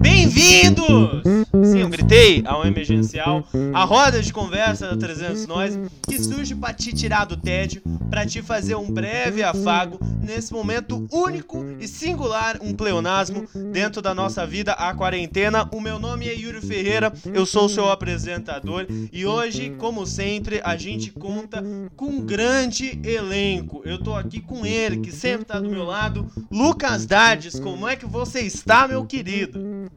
Bem-vindos! Sim, eu gritei ao emergencial, a roda de conversa da 300 Nós, que surge para te tirar do tédio, para te fazer um breve afago nesse momento único e singular, um pleonasmo dentro da nossa vida, a quarentena. O meu nome é Yuri Ferreira, eu sou seu apresentador e hoje, como sempre, a gente conta com um grande elenco. Eu tô aqui com ele, que sempre tá do meu lado, Lucas Dardes. Como é que você está, meu querido?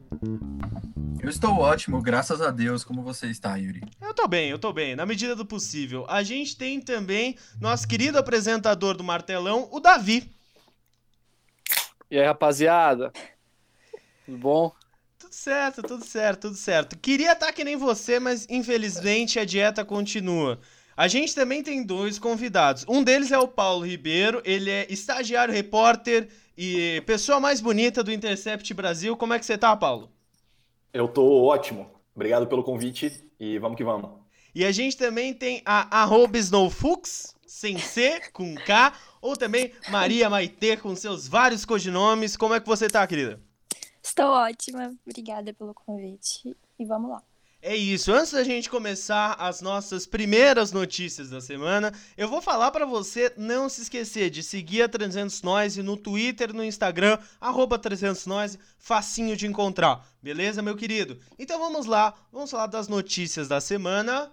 Eu estou ótimo, graças a Deus. Como você está, Yuri? Eu tô bem, eu tô bem, na medida do possível. A gente tem também nosso querido apresentador do Martelão, o Davi. E aí, rapaziada? Tudo bom? Tudo certo, tudo certo, tudo certo. Queria estar que nem você, mas infelizmente a dieta continua. A gente também tem dois convidados. Um deles é o Paulo Ribeiro, ele é estagiário, repórter e pessoa mais bonita do Intercept Brasil. Como é que você tá, Paulo? Eu tô ótimo. Obrigado pelo convite e vamos que vamos. E a gente também tem a arroba Snowfux, sem C, com K, ou também Maria Maitê, com seus vários codinomes. Como é que você tá, querida? Estou ótima, obrigada pelo convite e vamos lá. É isso. Antes da gente começar as nossas primeiras notícias da semana, eu vou falar para você não se esquecer de seguir a 300 Noise no Twitter no Instagram, arroba 300 Noise, facinho de encontrar. Beleza, meu querido? Então vamos lá, vamos falar das notícias da semana.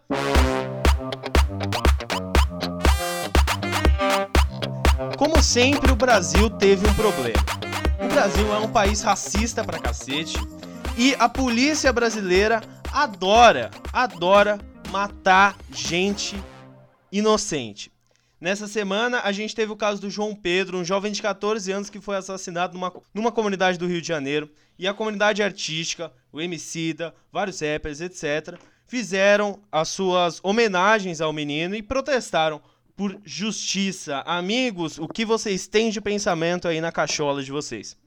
Como sempre, o Brasil teve um problema. O Brasil é um país racista pra cacete e a polícia brasileira adora, adora matar gente inocente. Nessa semana, a gente teve o caso do João Pedro, um jovem de 14 anos que foi assassinado numa, numa comunidade do Rio de Janeiro. E a comunidade artística, o Emicida, vários rappers, etc., fizeram as suas homenagens ao menino e protestaram por justiça. Amigos, o que vocês têm de pensamento aí na cachola de vocês?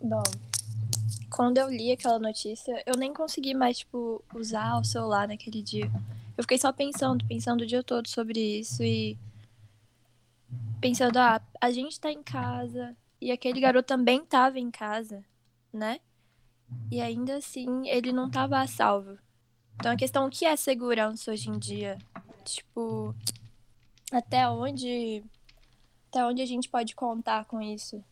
Bom, quando eu li aquela notícia, eu nem consegui mais, tipo, usar o celular naquele dia. Eu fiquei só pensando, pensando o dia todo sobre isso e pensando, ah, a gente tá em casa e aquele garoto também tava em casa, né? E ainda assim, ele não tava a salvo. Então a questão, o que é segurança hoje em dia? Tipo, até onde até onde a gente pode contar com isso?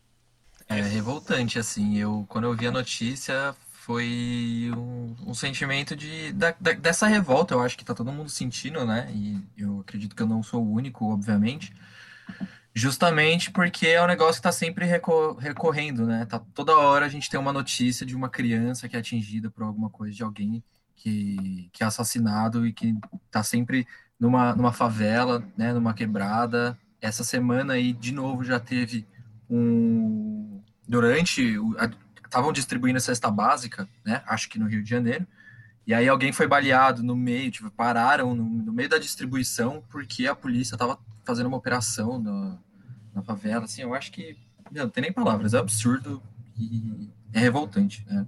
É revoltante, assim. Eu, quando eu vi a notícia, foi um, um sentimento de, da, da- dessa revolta. Eu acho que tá todo mundo sentindo, né? E eu acredito que eu não sou o único, obviamente. Justamente porque é um negócio que tá sempre reco- recorrendo, né? Tá, toda hora a gente tem uma notícia de uma criança que é atingida por alguma coisa, de alguém que, que é assassinado e que tá sempre numa, numa favela, né? Numa quebrada. Essa semana aí, de novo, já teve um durante estavam distribuindo a cesta básica, né? Acho que no Rio de Janeiro. E aí alguém foi baleado no meio, tipo, pararam no, no meio da distribuição porque a polícia estava fazendo uma operação na, na favela. Assim, eu acho que meu, não tem nem palavras, é absurdo e é revoltante, né?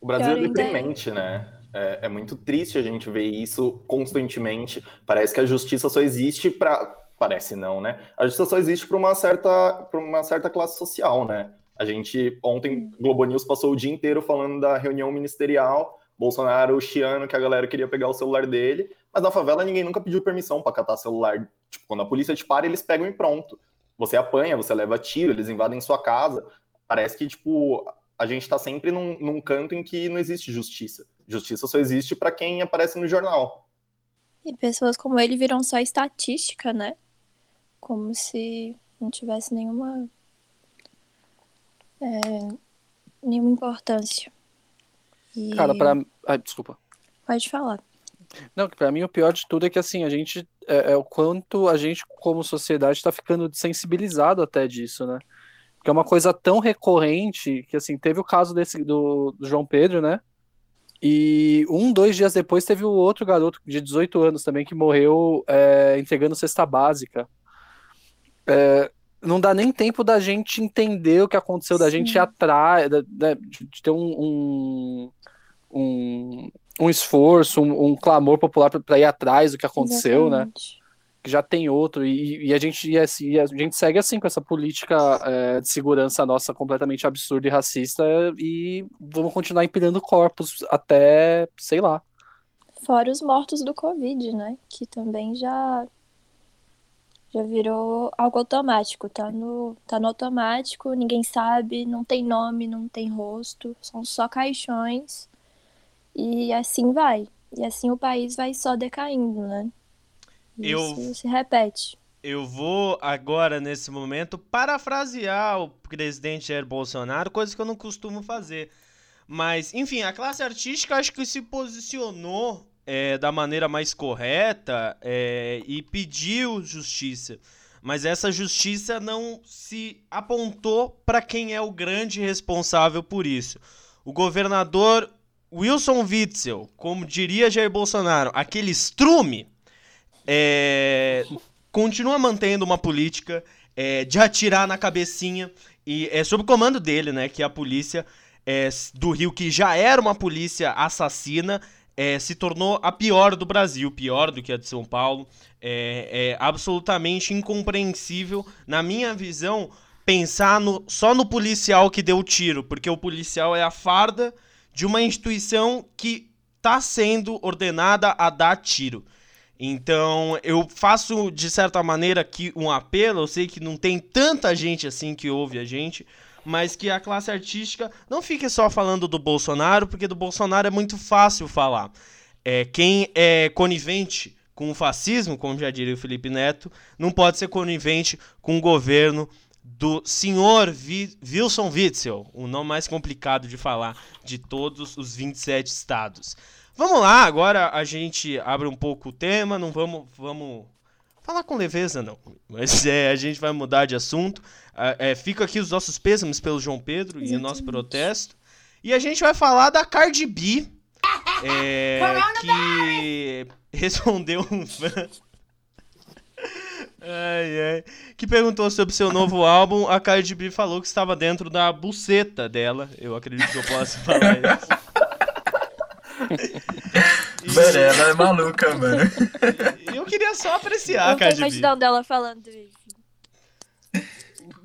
O Brasil é é- deprimente, né? É, é muito triste a gente ver isso constantemente. Parece que a justiça só existe para. Parece não, né? A justiça só existe para uma certa, para uma certa classe social, né? A gente ontem Globo News passou o dia inteiro falando da reunião ministerial, Bolsonaro chiando que a galera queria pegar o celular dele, mas na favela ninguém nunca pediu permissão para catar celular. Tipo, quando a polícia te para, eles pegam e pronto. Você apanha, você leva tiro, eles invadem sua casa. Parece que tipo a gente está sempre num, num canto em que não existe justiça. Justiça só existe para quem aparece no jornal. E pessoas como ele viram só estatística, né? Como se não tivesse nenhuma. é, nenhuma importância. E... Cara, pra. Ai, desculpa. Pode falar. Não, pra mim o pior de tudo é que assim, a gente. É, é o quanto a gente, como sociedade, tá ficando sensibilizado até disso, né? Porque é uma coisa tão recorrente que, assim, teve o caso desse do, do João Pedro, né? E um, dois dias depois teve o outro garoto de 18 anos também que morreu é, entregando cesta básica. É, não dá nem tempo da gente entender o que aconteceu, da Sim. gente ir atrás, de ter um, um, um, um esforço, um, um clamor popular para ir atrás do que aconteceu, né? Exatamente. já tem outro, e, e a, gente, assim, e a gente segue assim com essa política é, de segurança nossa completamente absurda e racista, e vamos continuar empilhando corpos até, sei lá. Fora os mortos do Covid, né? Que também já já virou algo automático, tá no, tá no automático, ninguém sabe, não tem nome, não tem rosto, são só caixões. E assim vai. E assim o país vai só decaindo, né? Isso Eu- se repete. Eu vou agora, nesse momento, parafrasear o presidente Jair Bolsonaro, coisa que eu não costumo fazer. Mas, enfim, a classe artística acho que se posicionou é, da maneira mais correta é, e pediu justiça. Mas essa justiça não se apontou para quem é o grande responsável por isso. O governador Wilson Witzel, como diria Jair Bolsonaro, aquele estrume, é, continua mantendo uma política é, de atirar na cabecinha e é sob o comando dele, né, que a polícia é, do Rio, que já era uma polícia assassina, é, se tornou a pior do Brasil, pior do que a de São Paulo. É, é absolutamente incompreensível, na minha visão, pensar no, só no policial que deu o tiro, porque o policial é a farda de uma instituição que está sendo ordenada a dar tiro. Então, eu faço de certa maneira aqui um apelo. Eu sei que não tem tanta gente assim que ouve a gente, mas que a classe artística não fique só falando do Bolsonaro, porque do Bolsonaro é muito fácil falar. É, quem é conivente com o fascismo, como já diria o Felipe Neto, não pode ser conivente com o governo do senhor Vi- Wilson Witzel, o nome mais complicado de falar de todos os 27 estados. Vamos lá, agora a gente abre um pouco o tema, não vamos, vamos falar com leveza não, mas é, a gente vai mudar de assunto. Ah, é, fica aqui os nossos pêsames pelo João Pedro e o nosso Exatamente. protesto. E a gente vai falar da Cardi B, é, que respondeu um fã. Ai, ai. Que perguntou sobre seu novo álbum. A Cardi B falou que estava dentro da buceta dela. Eu acredito que eu possa falar isso. Mano, ela é maluca, mano. e eu queria só apreciar a eu Cardi B. imaginando dela falando isso.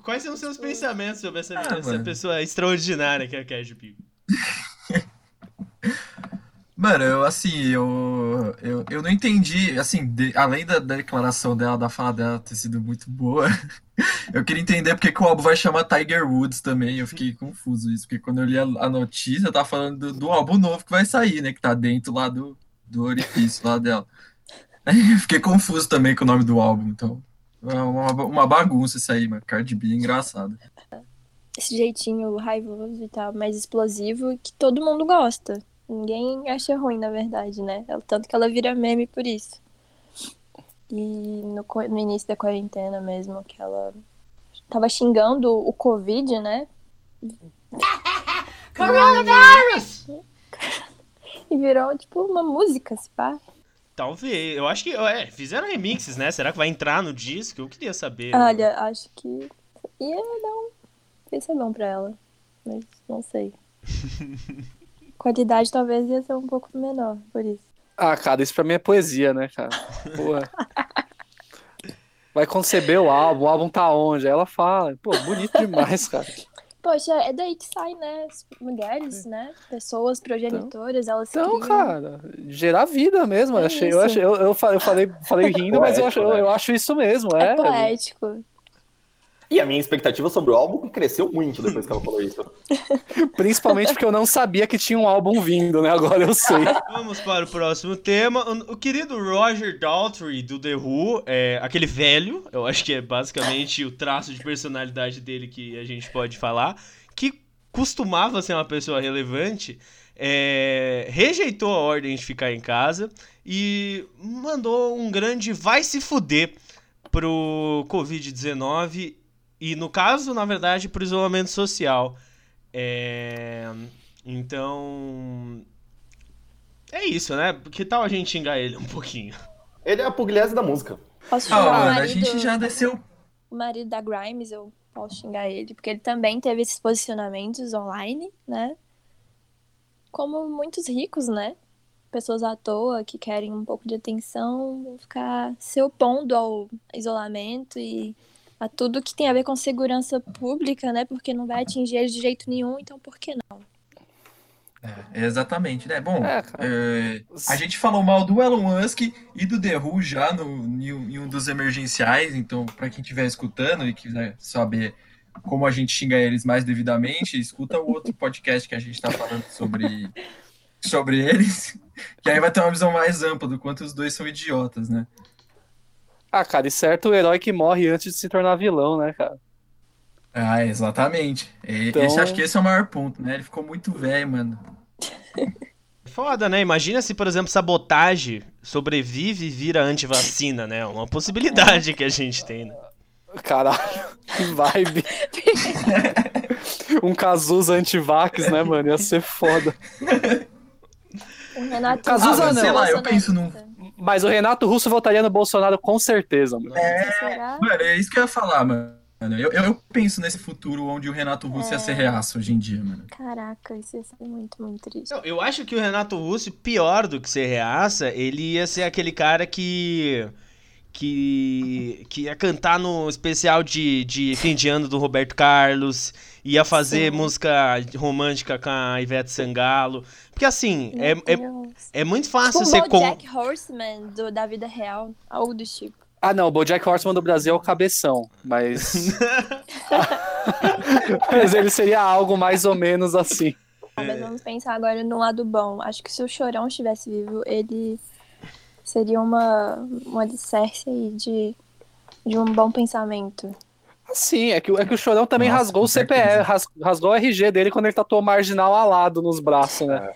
Quais são os seus pensamentos sobre essa, Ah, essa pessoa extraordinária que é a Cardi B? Mano, eu assim, eu, eu, eu não entendi, assim, de- além da, da declaração dela, da fala dela ter sido muito boa, eu queria entender porque que o álbum vai chamar Tiger Woods também, eu fiquei confuso isso, porque quando eu li a, a notícia, tá falando do, do álbum novo que vai sair, né, que tá dentro lá do, do orifício lá dela. Fiquei confuso também com o nome do álbum, então, é uma, uma bagunça isso aí, mano, Cardi B é engraçado. Esse jeitinho raivoso e tal, mais explosivo, que todo mundo gosta. Ninguém acha ruim, na verdade, né? É o tanto que ela vira meme por isso. E no, no início da quarentena mesmo, que ela tava xingando o Covid, né? Coronavirus! E virou, tipo, uma música, se pá. Talvez. Eu acho que. É, fizeram remixes, né? Será que vai entrar no disco? Eu queria saber. Olha, acho que ia dar um. Ia ser bom pra ela. Mas não sei. Qualidade talvez ia ser um pouco menor, por isso. Ah, cara, isso pra mim é poesia, né, cara? Porra. Vai conceber o álbum, o álbum tá onde? Aí ela fala, pô, bonito demais, cara. Poxa, é daí que sai, né? As mulheres, né? Pessoas progenitoras, elas Então, criam. cara, gerar vida mesmo. É achei, eu, achei, eu, eu fa- eu falei, falei rindo, mas eu acho, eu, eu acho isso mesmo, É é. poético. E a minha expectativa sobre o álbum cresceu muito depois que ela falou isso. Principalmente porque eu não sabia que tinha um álbum vindo, né? Agora eu sei. Vamos para o próximo tema. O, querido Roger Daltrey do The Who, é, aquele velho, eu acho que é basicamente o traço de personalidade dele que a gente pode falar, que costumava ser uma pessoa relevante, é, rejeitou a ordem de ficar em casa e mandou um grande vai se fuder pro Covid-19 e, no caso, na verdade, pro isolamento social. É, então. É isso, né? Que tal a gente xingar ele um pouquinho? Ele é a pugliese da música. Posso Ah, xingar o mano, a marido, gente já desceu o marido da Grimes, eu posso xingar ele, porque ele também teve esses posicionamentos online, né? Como muitos ricos, né? pessoas à toa que querem um pouco de atenção vão ficar se opondo ao isolamento e a tudo que tem a ver com segurança pública, né? Porque não vai atingir eles de jeito nenhum, então por que não? É, exatamente, né? Bom, É, é, a gente falou mal do Elon Musk e do The Who já no, em um- em um dos emergenciais, então, para quem estiver escutando e quiser saber como a gente xinga eles mais devidamente, escuta o outro podcast que a gente está falando sobre, sobre eles, que aí vai ter uma visão mais ampla do quanto os dois são idiotas, né? Ah, cara, e certo o herói que morre antes de se tornar vilão, né, cara? Ah, exatamente. Então- Esse, acho que esse é o maior ponto, né? Ele ficou muito velho, mano. Foda, né? Imagina se, por exemplo, sabotagem sobrevive e vira antivacina, né? Uma possibilidade que a gente tem, né? Caralho, que vibe. um Cazuza anti-vax, né, mano? Ia ser foda. O Renato Cazuza Russo não. Sei lá, eu penso num- Mas o Renato Russo votaria no Bolsonaro com certeza, mano. Será? Mano, é isso que eu ia falar, mano. Eu, eu, eu penso nesse futuro onde o Renato Russo ia ser reaça hoje em dia, mano. Caraca, isso ia ser muito, muito triste. Não, eu acho que o Renato Russo, pior do que ser reaça, ele ia ser aquele cara que. Que. que ia cantar no especial de, de fim de ano do Roberto Carlos, ia fazer Sim. música romântica com a Ivete Sangalo. Porque assim, é, é, é muito fácil ser com. Bojack Horseman do, da vida real, algo do tipo. Ah, não, o Bojack Horseman do Brasil é o cabeção, mas. mas ele seria algo mais ou menos assim. Ah, Mas vamos pensar agora no lado bom. Acho que se o Chorão estivesse vivo, ele seria uma, um alicerce aí de, de um bom pensamento. Sim, é que, é que o Chorão também Nossa, rasgou o certeza. ras- rasgou o RG dele quando ele tatuou marginal alado nos braços, né?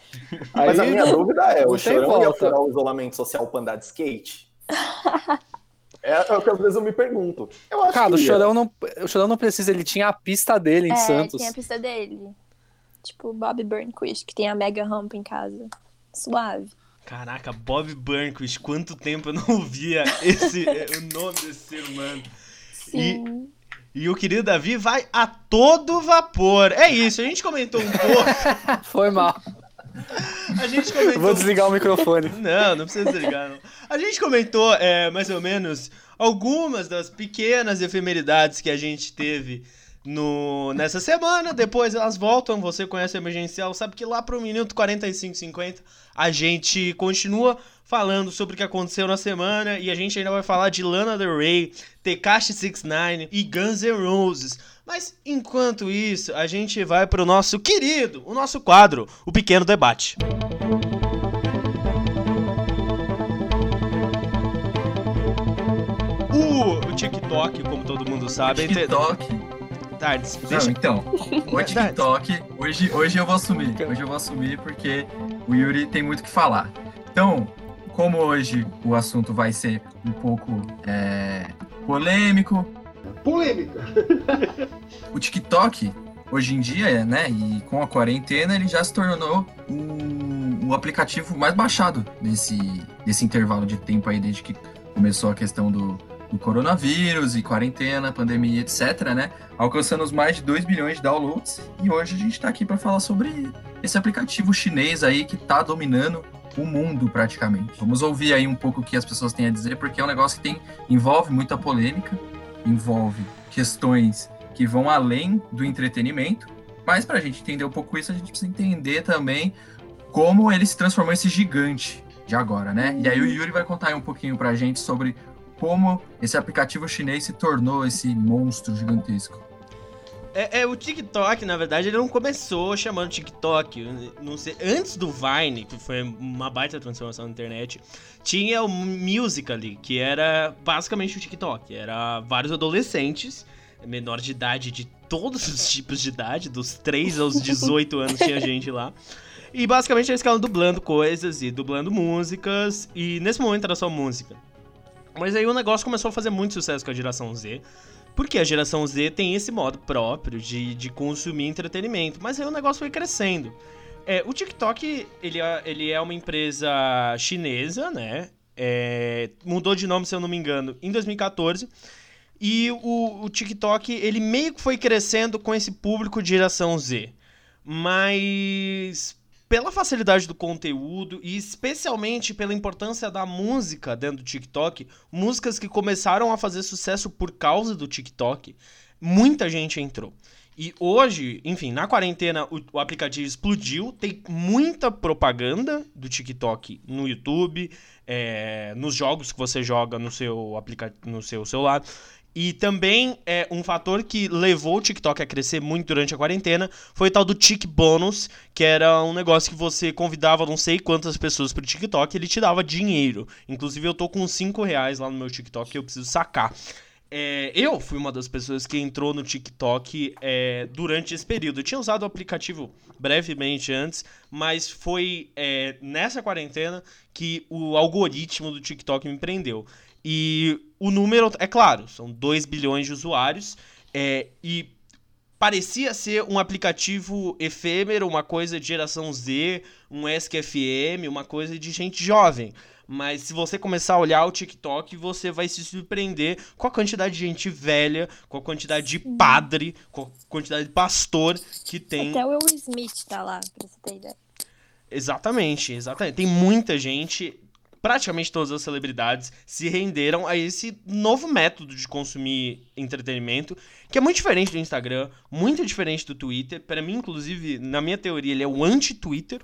Mas a Aí, minha dúvida é, o Chorão ia volta. furar o isolamento social pra andar de skate? É, é o que às vezes eu me pergunto. Eu acho Cara, o que ia. Chorão, não, o Chorão não precisa, ele tinha a pista dele em é, Santos. tem a pista dele. Tipo o Bob Burnquist, que tem a mega rampa em casa. Suave. Caraca, Bob Burnquist, quanto tempo eu não ouvia esse, o nome desse ser humano. Sim. E o querido Davi vai a todo vapor. É isso, a gente comentou um pouco. Foi mal. A gente comentou. Vou desligar o microfone. Não, não precisa desligar, não. A gente comentou, é, mais ou menos, algumas das pequenas efemeridades que a gente teve no, nessa semana. Depois elas voltam. Você conhece o emergencial, sabe que lá pro minuto 45, 50, a gente continua falando sobre o que aconteceu na semana. E a gente ainda vai falar de Lana Del Rey, Tekashi 69 e Guns N' Roses. Mas enquanto isso, a gente vai pro nosso querido, o nosso quadro, o Pequeno Debate. O, TikTok, como todo mundo sabe, TikTok. Tá, des- deixa. Não, então, o TikTok, hoje, hoje eu vou assumir. Hoje eu vou assumir porque o Yuri tem muito o que falar. Então, como hoje o assunto vai ser um pouco é, polêmico, Polêmica. o TikTok, hoje em dia, né, e com a quarentena, ele já se tornou o, o aplicativo mais baixado nesse, nesse intervalo de tempo aí, desde que começou a questão do, do coronavírus e quarentena, pandemia, etc, né, alcançando os mais de 2 bilhões de downloads. E hoje a gente tá aqui para falar sobre esse aplicativo chinês aí que tá dominando o mundo praticamente. Vamos ouvir aí um pouco o que as pessoas têm a dizer, porque é um negócio que tem, envolve muita polêmica, envolve questões que vão além do entretenimento, mas para a gente entender um pouco isso, a gente precisa entender também como ele se transformou esse gigante de agora, né? E aí o Yuri vai contar aí um pouquinho pra gente sobre como esse aplicativo chinês se tornou esse monstro gigantesco. É, é, o TikTok, na verdade, ele não começou chamando TikTok. Não sei, antes do Vine, que foi uma baita transformação na internet, tinha o Musical.ly, que era basicamente o TikTok. Era vários adolescentes, menor de idade, de todos os tipos de idade, dos 3 aos 18 anos tinha gente lá. E basicamente eles ficavam dublando coisas e dublando músicas, e nesse momento era só música. Mas aí o negócio começou a fazer muito sucesso com a geração Z. Porque a geração Z tem esse modo próprio de, de consumir entretenimento. Mas aí o negócio foi crescendo. É, o TikTok, ele é, ele é uma empresa chinesa, né? É, mudou de nome, se eu não me engano, em 2014. E o, o TikTok, ele meio que foi crescendo com esse público de geração Z. Mas pela facilidade do conteúdo e especialmente pela importância da música dentro do TikTok, músicas que começaram a fazer sucesso por causa do TikTok, muita gente entrou. E hoje, enfim, na quarentena o, o, aplicativo explodiu, tem muita propaganda do TikTok no YouTube, é, nos jogos que você joga no seu, aplica no seu celular. E também é um fator que levou o TikTok a crescer muito durante a quarentena foi o tal do Tik Bônus, que era um negócio que você convidava não sei quantas pessoas pro TikTok e ele te dava dinheiro. Inclusive eu tô com 5 reais lá no meu TikTok e eu preciso sacar. É, eu fui uma das pessoas que entrou no TikTok é, durante esse período. Eu tinha usado o aplicativo brevemente antes, mas foi é, nessa quarentena que o algoritmo do TikTok me prendeu. E o número, é claro, são 2 bilhões de usuários. É, e parecia ser um aplicativo efêmero, uma coisa de geração Z, um SQFM, uma coisa de gente jovem. Mas se você começar a olhar o TikTok, você vai se surpreender com a quantidade de gente velha, com a quantidade de padre, com a quantidade de pastor que tem. Até o Will Smith tá lá, pra você ter ideia. Exatamente, exatamente. Tem muita gente, praticamente todas as celebridades se renderam a esse novo método de consumir entretenimento, que é muito diferente do Instagram, muito diferente do Twitter. Para mim, inclusive, na minha teoria, ele é o anti-Twitter.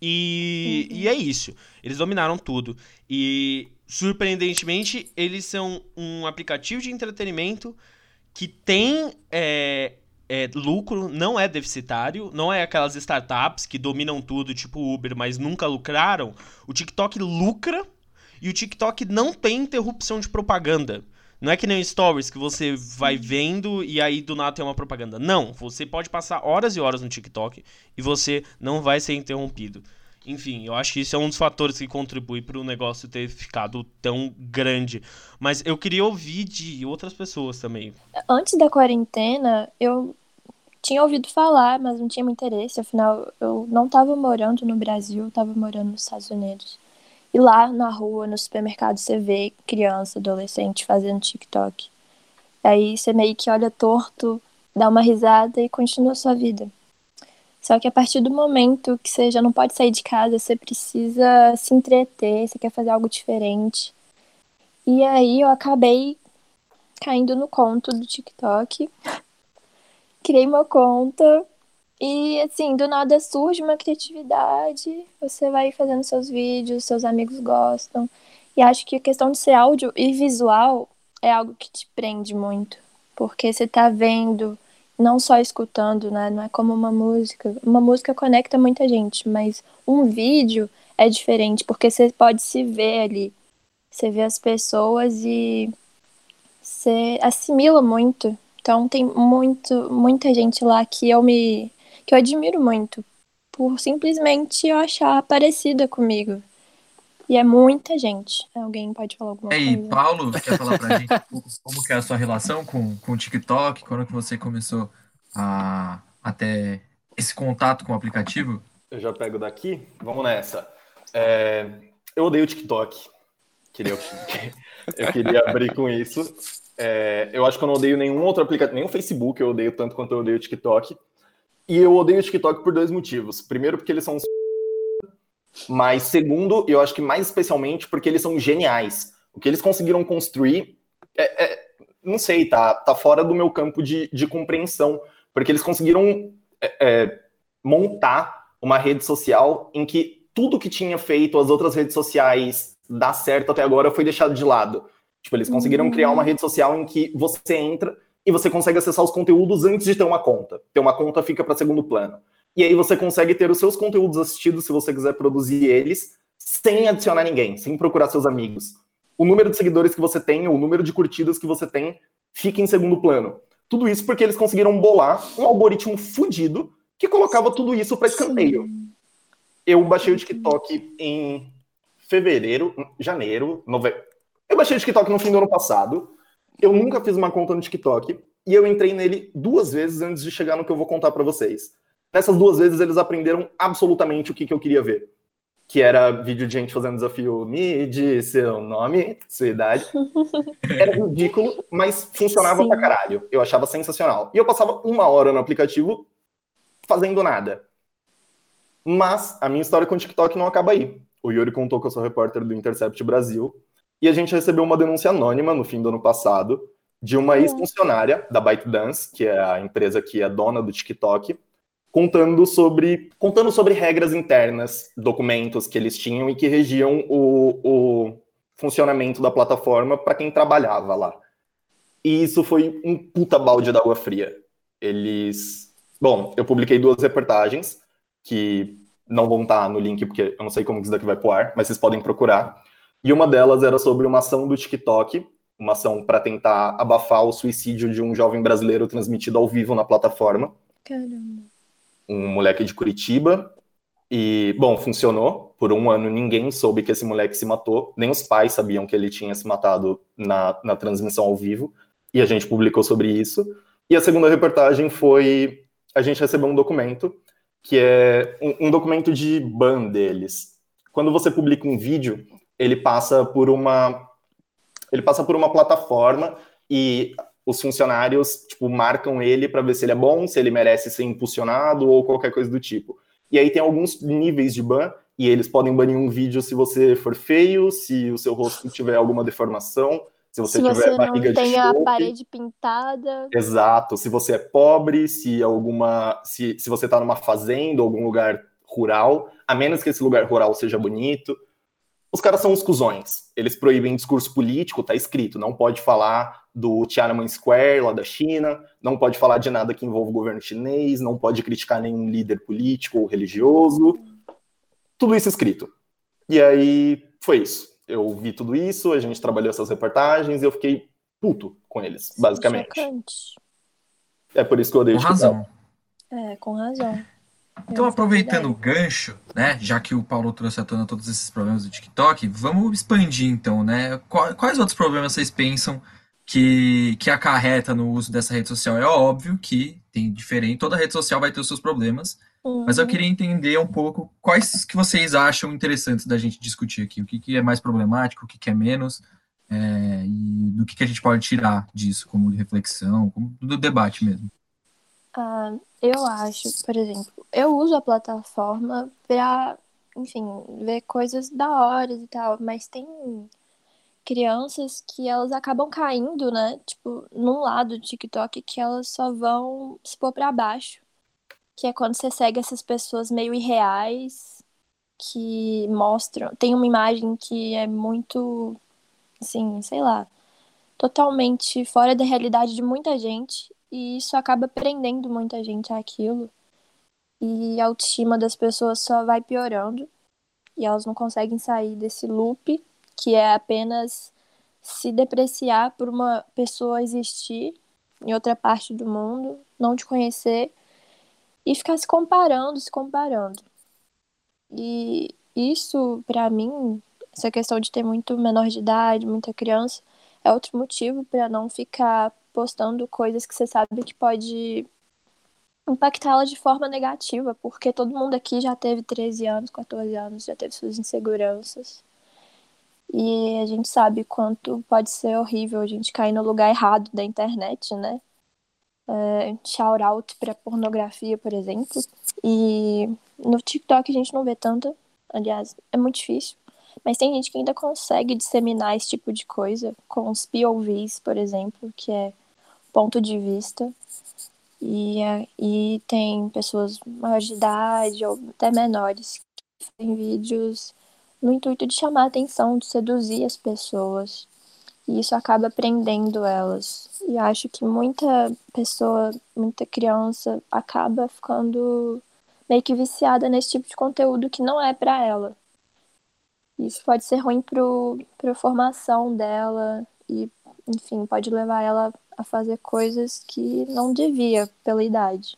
E, uhum. e é isso. Eles dominaram tudo. E, surpreendentemente, eles são um aplicativo de entretenimento que tem é, é, lucro, não é deficitário, não é aquelas startups que dominam tudo, tipo Uber, mas nunca lucraram. O TikTok lucra e o TikTok não tem interrupção de propaganda. Não é que nem Stories que você vai vendo e aí do nada tem uma propaganda. Não, você pode passar horas e horas no TikTok e você não vai ser interrompido. Enfim, eu acho que isso é um dos fatores que contribui para o negócio ter ficado tão grande. Mas eu queria ouvir de outras pessoas também. Antes da quarentena, eu tinha ouvido falar, mas não tinha muito interesse. Afinal, eu não estava morando no Brasil, estava morando nos Estados Unidos. E lá na rua, no supermercado, você vê criança, adolescente fazendo TikTok. Aí você meio que olha torto, dá uma risada e continua a sua vida. Só que a partir do momento que você já não pode sair de casa, você precisa se entreter, você quer fazer algo diferente. E aí eu acabei caindo no conto do TikTok. Criei uma conta e assim, do nada surge uma criatividade, você vai fazendo seus vídeos, seus amigos gostam. E acho que a questão de ser áudio e visual é algo que te prende muito. Porque você tá vendo, não só escutando, né? Não é como uma música. Uma música conecta muita gente, mas um vídeo é diferente, porque você pode se ver ali. Você vê as pessoas e você assimila muito. Então tem muito, muita gente lá que eu me que eu admiro muito, por simplesmente eu achar parecida comigo. E é muita gente. Alguém pode falar alguma é, coisa? E Paulo, quer falar pra gente como que é a sua relação com, com o TikTok? Quando que você começou a, a ter esse contato com o aplicativo? Eu já pego daqui. Vamos nessa. É, eu odeio o TikTok. Queria, eu queria abrir com isso. É, eu acho que eu não odeio nenhum outro aplicativo, nem o Facebook eu odeio tanto quanto eu odeio o TikTok. E eu odeio o TikTok por dois motivos. Primeiro, porque eles são. Mas, segundo, eu acho que mais especialmente porque eles são geniais. O que eles conseguiram construir é, é não sei, tá, tá fora do meu campo de, de compreensão. Porque eles conseguiram é, é, montar uma rede social em que tudo que tinha feito as outras redes sociais dar certo até agora foi deixado de lado. Tipo, eles conseguiram criar uma rede social em que você entra e você consegue acessar os conteúdos antes de ter uma conta. Ter uma conta fica para segundo plano. E aí você consegue ter os seus conteúdos assistidos se você quiser produzir eles sem adicionar ninguém, sem procurar seus amigos. O número de seguidores que você tem, o número de curtidas que você tem, fica em segundo plano. Tudo isso porque eles conseguiram bolar um algoritmo fudido que colocava tudo isso para escanteio. Eu baixei o TikTok em fevereiro, janeiro, novembro. Eu baixei o TikTok no fim do ano passado. Eu nunca fiz uma conta no TikTok e eu entrei nele duas vezes antes de chegar no que eu vou contar para vocês. Nessas duas vezes eles aprenderam absolutamente o que, que eu queria ver. Que era vídeo de gente fazendo desafio me diz seu nome, sua idade. Era ridículo, mas funcionava Sim. pra caralho. Eu achava sensacional. E eu passava uma hora no aplicativo fazendo nada. Mas a minha história com o TikTok não acaba aí. O Yuri contou que eu sou repórter do Intercept Brasil e a gente recebeu uma denúncia anônima no fim do ano passado de uma ex-funcionária da ByteDance, que é a empresa que é dona do TikTok, contando sobre, contando sobre regras internas, documentos que eles tinham e que regiam o, o funcionamento da plataforma para quem trabalhava lá. E isso foi um puta balde d'água fria. Eles. Bom, eu publiquei duas reportagens que não vão estar no link, porque eu não sei como isso daqui vai pro ar, mas vocês podem procurar. E uma delas era sobre uma ação do TikTok, uma ação para tentar abafar o suicídio de um jovem brasileiro transmitido ao vivo na plataforma. Caramba. Um moleque de Curitiba. E, bom, funcionou. Por um ano ninguém soube que esse moleque se matou, nem os pais sabiam que ele tinha se matado na, na transmissão ao vivo. E a gente publicou sobre isso. E a segunda reportagem foi: a gente recebeu um documento, que é um, um documento de ban deles. Quando você publica um vídeo, ele passa por uma ele passa por uma plataforma e os funcionários tipo marcam ele para ver se ele é bom, se ele merece ser impulsionado ou qualquer coisa do tipo. E aí tem alguns níveis de ban e eles podem banir um vídeo se você for feio, se o seu rosto tiver alguma deformação, se você Se tiver você barriga não de tem a parede pintada. Exato. Se você é pobre, se alguma, se, se você está numa fazenda algum lugar rural, a menos que esse lugar rural seja bonito. Os caras são uns cuzões. Eles proíbem discurso político, tá escrito. Não pode falar do Tiananmen Square lá da China, não pode falar de nada que envolva o governo chinês, não pode criticar nenhum líder político ou religioso. Tudo isso escrito. E aí foi isso. Eu vi tudo isso, a gente trabalhou essas reportagens e eu fiquei puto com eles, basicamente. Chocante. É por isso que eu odeio Com TikTok. razão. É, com razão. Então, aproveitando o gancho, né, já que o Paulo trouxe à tona todos esses problemas do TikTok, vamos expandir então, né? Qua- Quais outros problemas vocês pensam que, que acarreta no uso dessa rede social? É óbvio que tem diferente, toda rede social vai ter os seus problemas, mas eu queria entender um pouco quais que vocês acham interessantes da gente discutir aqui, o que, que é mais problemático, o que, que é menos, é, e do que, que a gente pode tirar disso como reflexão, como do debate mesmo. Ah, eu acho, por exemplo, eu uso a plataforma pra, enfim, ver coisas da hora e tal, mas tem crianças que elas acabam caindo, né? Tipo, num lado do TikTok que elas só vão se pôr pra baixo. Que é quando você segue essas pessoas meio irreais que mostram. Tem uma imagem que é muito, assim, sei lá, totalmente fora da realidade de muita gente. E isso acaba prendendo muita gente àquilo. E a autoestima das pessoas só vai piorando. E elas não conseguem sair desse loop, que é apenas se depreciar por uma pessoa existir em outra parte do mundo, não te conhecer e ficar se comparando, se comparando. E isso, pra mim, essa questão de ter muito menor de idade, muita criança, é outro motivo pra não ficar postando coisas que você sabe que pode impactá-la de forma negativa, porque todo mundo aqui já teve 13 anos, 14 anos, já teve suas inseguranças. E a gente sabe quanto pode ser horrível a gente cair no lugar errado da internet, né? É, shout out pra pornografia, por exemplo. E no TikTok a gente não vê tanta, aliás, é muito difícil. Mas tem gente que ainda consegue disseminar esse tipo de coisa com os POVs, por exemplo, que é ponto de vista. E, é- e tem pessoas maiores de idade ou até menores que fazem vídeos no intuito de chamar a atenção, de seduzir as pessoas. E isso acaba prendendo elas. E acho que muita pessoa, muita criança acaba ficando meio que viciada nesse tipo de conteúdo que não é pra ela. Isso pode ser ruim pro, pra formação dela e, enfim, pode levar ela a fazer coisas que não devia pela idade.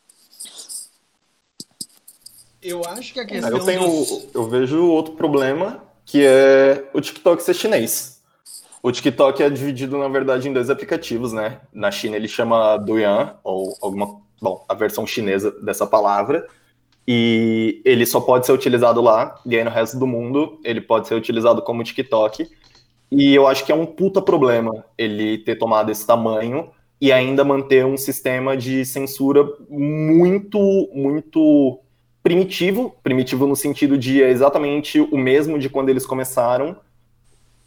Eu acho que a questão. Eu tenho, dos- eu vejo outro problema que é o TikTok ser chinês. O TikTok é dividido, na verdade, em dois aplicativos, né? Na China ele chama Douyin, ou alguma, bom, a versão chinesa dessa palavra, e ele só pode ser utilizado lá, e aí no resto do mundo ele pode ser utilizado como TikTok. E eu acho que é um puta problema ele ter tomado esse tamanho e ainda manter um sistema de censura muito, muito primitivo, primitivo no sentido de é exatamente o mesmo de quando eles começaram,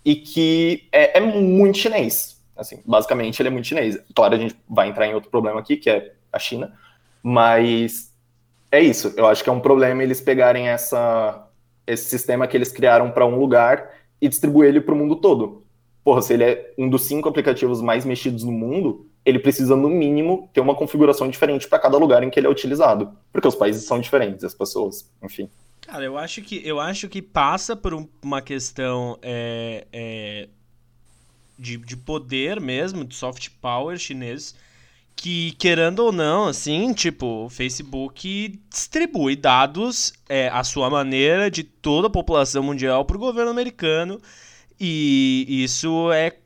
e que é, é muito chinês. Assim, basicamente, ele é muito chinês. Claro, a gente vai entrar em outro problema aqui, que é a China, mas é isso. Eu acho que é um problema eles pegarem essa, esse sistema que eles criaram para um lugar e distribuir ele para o mundo todo. Porra, se ele é um dos cinco aplicativos mais mexidos no mundo, ele precisa, no mínimo, ter uma configuração diferente para cada lugar em que ele é utilizado. Porque os países são diferentes, as pessoas, enfim. Cara, eu acho que, eu acho que passa por uma questão é, é, de, de poder mesmo, de soft power chinês, que, querendo ou não, assim, tipo, o Facebook distribui dados é, à sua maneira de toda a população mundial para o governo americano. E isso é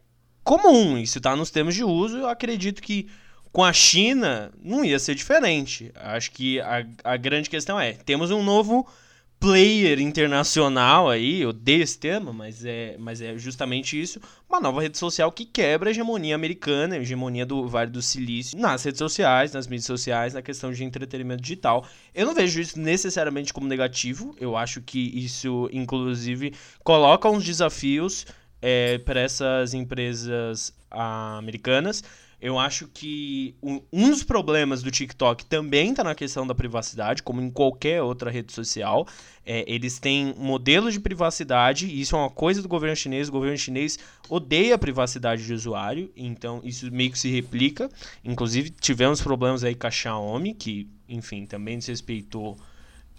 comum, isso está nos termos de uso. Eu acredito que com a China não ia ser diferente. Acho que a, a grande questão é: temos um novo player internacional aí, odeio esse termo, mas é, mas é justamente isso, uma nova rede social que quebra a hegemonia americana, a hegemonia do Vale do Silício nas redes sociais, nas mídias sociais, na questão de entretenimento digital. Eu não vejo isso necessariamente como negativo, eu acho que isso, inclusive, coloca uns desafios é, para essas empresas ah, americanas, eu acho que um dos problemas do TikTok também está na questão da privacidade, como em qualquer outra rede social. É, eles têm modelos de privacidade, e isso é uma coisa do governo chinês. O governo chinês odeia a privacidade de usuário, então isso meio que se replica. Inclusive, tivemos problemas aí com a Xiaomi, que, enfim, também desrespeitou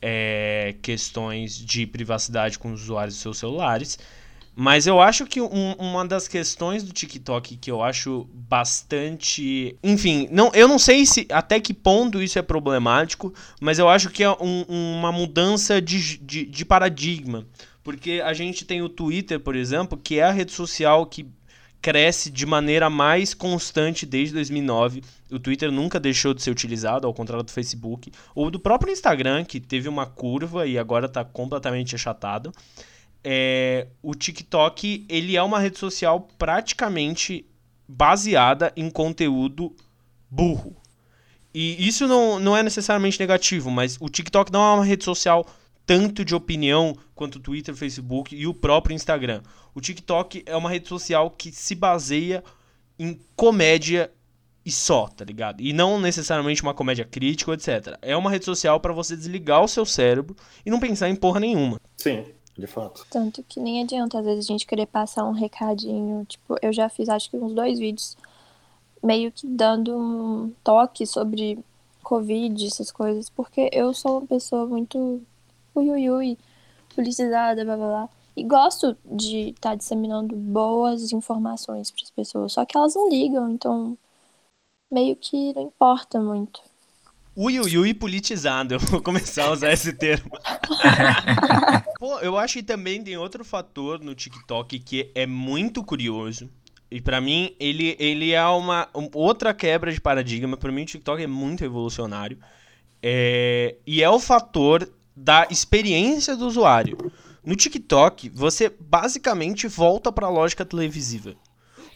é, questões de privacidade com os usuários de seus celulares. Mas eu acho que um, uma das questões do TikTok que eu acho bastante. Enfim, não, eu não sei se até que ponto isso é problemático, mas eu acho que é um, uma mudança de, de, de paradigma. Porque a gente tem o Twitter, por exemplo, que é a rede social que cresce de maneira mais constante desde 2009. O Twitter nunca deixou de ser utilizado, ao contrário do Facebook. Ou do próprio Instagram, que teve uma curva e agora está completamente achatado é, o TikTok ele é uma rede social praticamente baseada em conteúdo burro. E isso não, não é necessariamente negativo, mas o TikTok não é uma rede social tanto de opinião quanto o Twitter, Facebook e o próprio Instagram. O TikTok é uma rede social que se baseia em comédia e só, tá ligado? E não necessariamente uma comédia crítica, etc. É uma rede social para você desligar o seu cérebro e não pensar em porra nenhuma. Sim de fato. Tanto que nem adianta, às vezes, a gente querer passar um recadinho. Tipo, eu já fiz acho que uns dois vídeos meio que dando um toque sobre Covid, essas coisas, porque eu sou uma pessoa muito ui, ui, ui politizada, blá blá blá. E gosto de estar tá disseminando boas informações para as pessoas, só que elas não ligam, então meio que não importa muito. Ui, ui, ui, politizado. Eu vou começar a usar esse termo. Pô, eu acho que também tem outro fator no TikTok que é muito curioso. E para mim, ele, ele é uma outra quebra de paradigma. Para mim, o TikTok é muito revolucionário. É, e é o fator da experiência do usuário. No TikTok, você basicamente volta para a lógica televisiva.